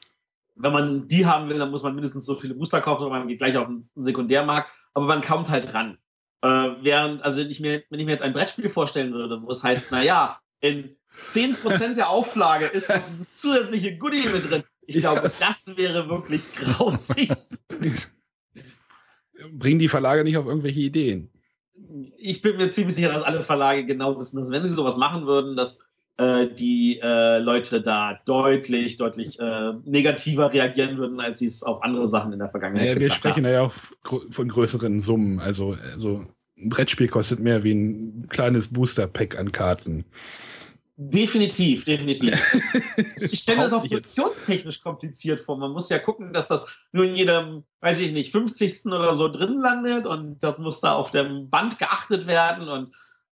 wenn man die haben will, dann muss man mindestens so viele Booster kaufen oder man geht gleich auf den Sekundärmarkt, aber man kommt halt ran. Äh, während, also ich mir, wenn ich mir jetzt ein Brettspiel vorstellen würde, wo es heißt, naja, in 10% der Auflage ist noch dieses zusätzliche Goodie mit drin. Ich glaube, das wäre wirklich grausig. Bringen die Verlage nicht auf irgendwelche Ideen? Ich bin mir ziemlich sicher, dass alle Verlage genau wissen, dass wenn sie sowas machen würden, dass äh, die äh, Leute da deutlich, deutlich äh, negativer reagieren würden, als sie es auf andere Sachen in der Vergangenheit naja, Wir sprechen haben. ja auch von größeren Summen. Also, also ein Brettspiel kostet mehr wie ein kleines Booster-Pack an Karten. Definitiv, definitiv. ich stelle das auch produktionstechnisch kompliziert vor. Man muss ja gucken, dass das nur in jedem, weiß ich nicht, 50. oder so drin landet und das muss da auf dem Band geachtet werden und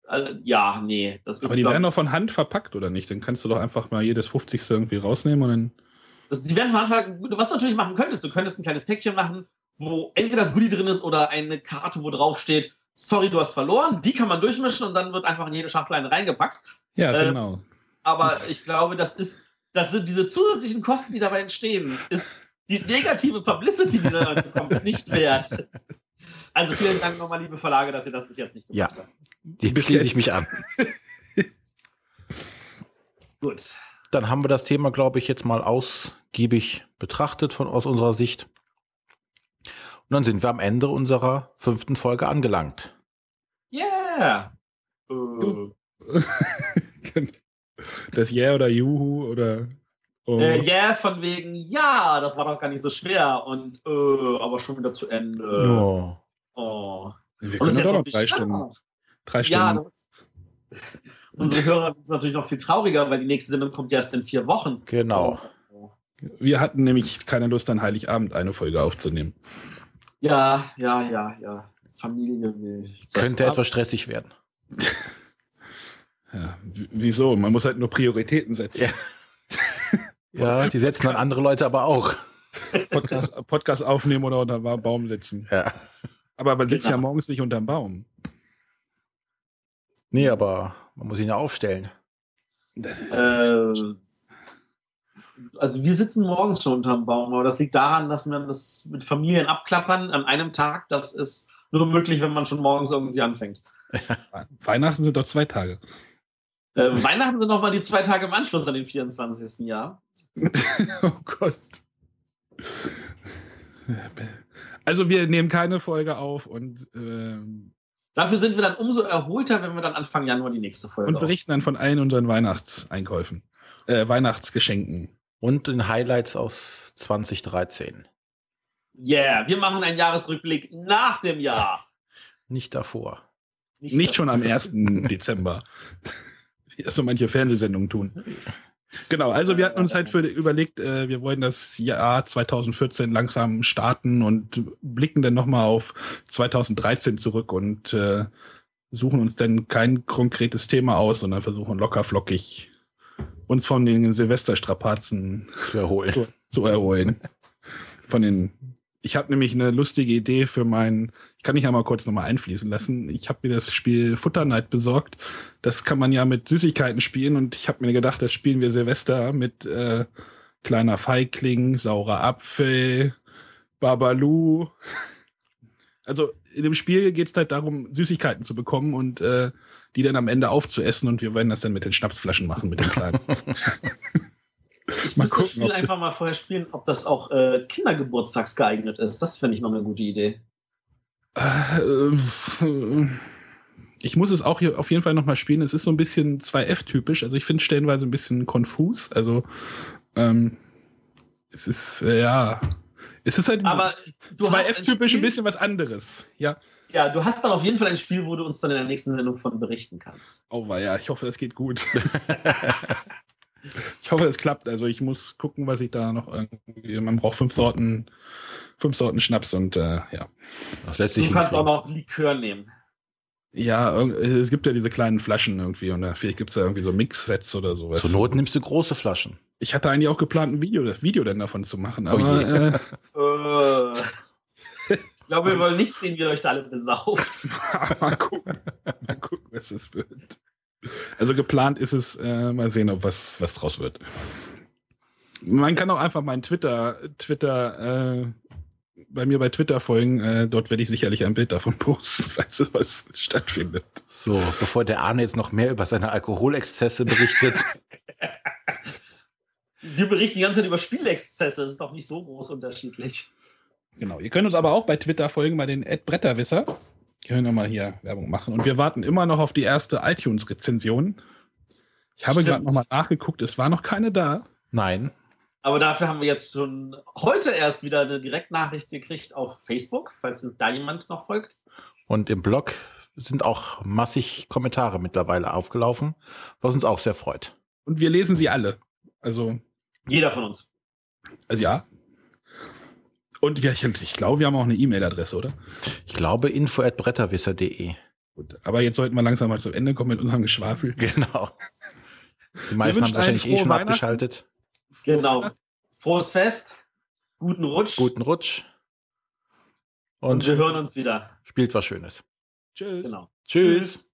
äh, ja, nee. Das ist Aber die werden doch von Hand verpackt, oder nicht? Dann kannst du doch einfach mal jedes 50. irgendwie rausnehmen und dann. Also die werden von Anfang was du natürlich machen könntest, du könntest ein kleines Päckchen machen, wo entweder das Goodie drin ist oder eine Karte, wo drauf steht, sorry, du hast verloren. Die kann man durchmischen und dann wird einfach in jede Schachtel eine reingepackt. Ja, äh, genau. Aber ich glaube, das ist, das sind diese zusätzlichen Kosten, die dabei entstehen, ist die negative Publicity, die da kommt, nicht wert. Also vielen Dank nochmal, liebe Verlage, dass ihr das bis jetzt nicht gemacht ja. habt. Die beschließe ich mich an. Gut. Dann haben wir das Thema, glaube ich, jetzt mal ausgiebig betrachtet von aus unserer Sicht. Und dann sind wir am Ende unserer fünften Folge angelangt. Yeah. Uh. das Yeah oder Juhu oder. Oh. Äh, yeah, von wegen, ja, das war doch gar nicht so schwer und äh, aber schon wieder zu Ende. Oh. Oh. Wir können doch noch drei Stunden. Drei Stunden. Ja, unsere Hörer sind natürlich noch viel trauriger, weil die nächste Sendung kommt ja erst in vier Wochen. Genau. Wir hatten nämlich keine Lust, an Heiligabend eine Folge aufzunehmen. Ja, ja, ja, ja. Familie will. Könnte etwas stressig werden. ja, wieso? Man muss halt nur Prioritäten setzen. Ja, ja die setzen dann andere Leute aber auch. Podcast, Podcast aufnehmen oder unter einem Baum sitzen. Ja. Aber man sitzt genau. ja morgens nicht unter dem Baum. Nee, aber man muss ihn ja aufstellen. Äh, also wir sitzen morgens schon unterm Baum, aber das liegt daran, dass man das mit Familien abklappern an einem Tag, das ist nur möglich, wenn man schon morgens irgendwie anfängt. Weihnachten sind doch zwei Tage. Äh, Weihnachten sind nochmal die zwei Tage im Anschluss an den 24. Jahr. oh Gott. Also wir nehmen keine Folge auf und ähm, Dafür sind wir dann umso erholter, wenn wir dann Anfang Januar die nächste Folge Und berichten dann von allen unseren Weihnachtseinkäufen, äh, Weihnachtsgeschenken. Und den Highlights aus 2013. Yeah, wir machen einen Jahresrückblick nach dem Jahr. Nicht davor. Nicht, Nicht schon am 1. Dezember. Wie so manche Fernsehsendungen tun. Genau, also wir hatten uns halt für überlegt, äh, wir wollen das Jahr 2014 langsam starten und blicken dann nochmal auf 2013 zurück und äh, suchen uns dann kein konkretes Thema aus, sondern versuchen locker flockig uns von den Silvesterstrapazen zu erholen. Zu, zu erholen. Von den ich habe nämlich eine lustige Idee für meinen, ich kann dich ja mal kurz nochmal einfließen lassen. Ich habe mir das Spiel Futter Night besorgt. Das kann man ja mit Süßigkeiten spielen und ich habe mir gedacht, das spielen wir Silvester mit äh, kleiner Feigling, saurer Apfel, Babalu. Also in dem Spiel geht es halt darum, Süßigkeiten zu bekommen und äh, die dann am Ende aufzuessen und wir werden das dann mit den Schnapsflaschen machen, mit den kleinen. ich muss das Spiel einfach mal vorher spielen, ob das auch äh, Kindergeburtstags geeignet ist. Das finde ich noch eine gute Idee. Äh, ich muss es auch hier auf jeden Fall nochmal spielen. Es ist so ein bisschen 2F-typisch. Also ich finde es stellenweise ein bisschen konfus. Also ähm, es ist, äh, ja, es ist halt Aber 2F-typisch ein, ein bisschen was anderes. Ja. Ja, du hast dann auf jeden Fall ein Spiel, wo du uns dann in der nächsten Sendung von berichten kannst. Oh, war ja, ich hoffe, es geht gut. ich hoffe, es klappt. Also ich muss gucken, was ich da noch irgendwie. Man braucht fünf Sorten, fünf Sorten Schnaps und äh, ja. du kannst auch noch Likör nehmen. Ja, es gibt ja diese kleinen Flaschen irgendwie und äh, vielleicht gibt es da irgendwie so Mix-Sets oder sowas. Zur Not nimmst du große Flaschen. Ich hatte eigentlich auch geplant, ein Video, das Video dann davon zu machen, aber. Oh äh, ich glaube, wir wollen nicht sehen, wie ihr euch da alle besauft. mal gucken. Mal gucken, was es wird. Also geplant ist es, äh, mal sehen, ob was, was draus wird. Man kann auch einfach meinen Twitter, Twitter, äh, bei mir bei Twitter folgen. Äh, dort werde ich sicherlich ein Bild davon posten, falls was stattfindet. So, bevor der Arne jetzt noch mehr über seine Alkoholexzesse berichtet. Wir berichten die ganze Zeit über Spielexzesse. Das ist doch nicht so groß unterschiedlich. Genau. Ihr könnt uns aber auch bei Twitter folgen, bei den Ed Bretterwisser. Können wir mal hier Werbung machen. Und wir warten immer noch auf die erste iTunes-Rezension. Ich habe gerade nochmal nachgeguckt, es war noch keine da. Nein. Aber dafür haben wir jetzt schon heute erst wieder eine Direktnachricht gekriegt auf Facebook, falls da jemand noch folgt. Und im Blog sind auch massig Kommentare mittlerweile aufgelaufen, was uns auch sehr freut. Und wir lesen sie alle. Also. Jeder von uns. Also ja. Und wir, ich, ich glaube, wir haben auch eine E-Mail-Adresse, oder? Ich glaube, info.bretterwisser.de. Gut, aber jetzt sollten wir langsam mal zum Ende kommen mit unserem Geschwafel. Genau. Die meisten haben wahrscheinlich eh schon abgeschaltet. Genau. Frohes Fest. Guten Rutsch. Guten Rutsch. Und, Und wir hören uns wieder. Spielt was Schönes. Tschüss. Genau. Tschüss.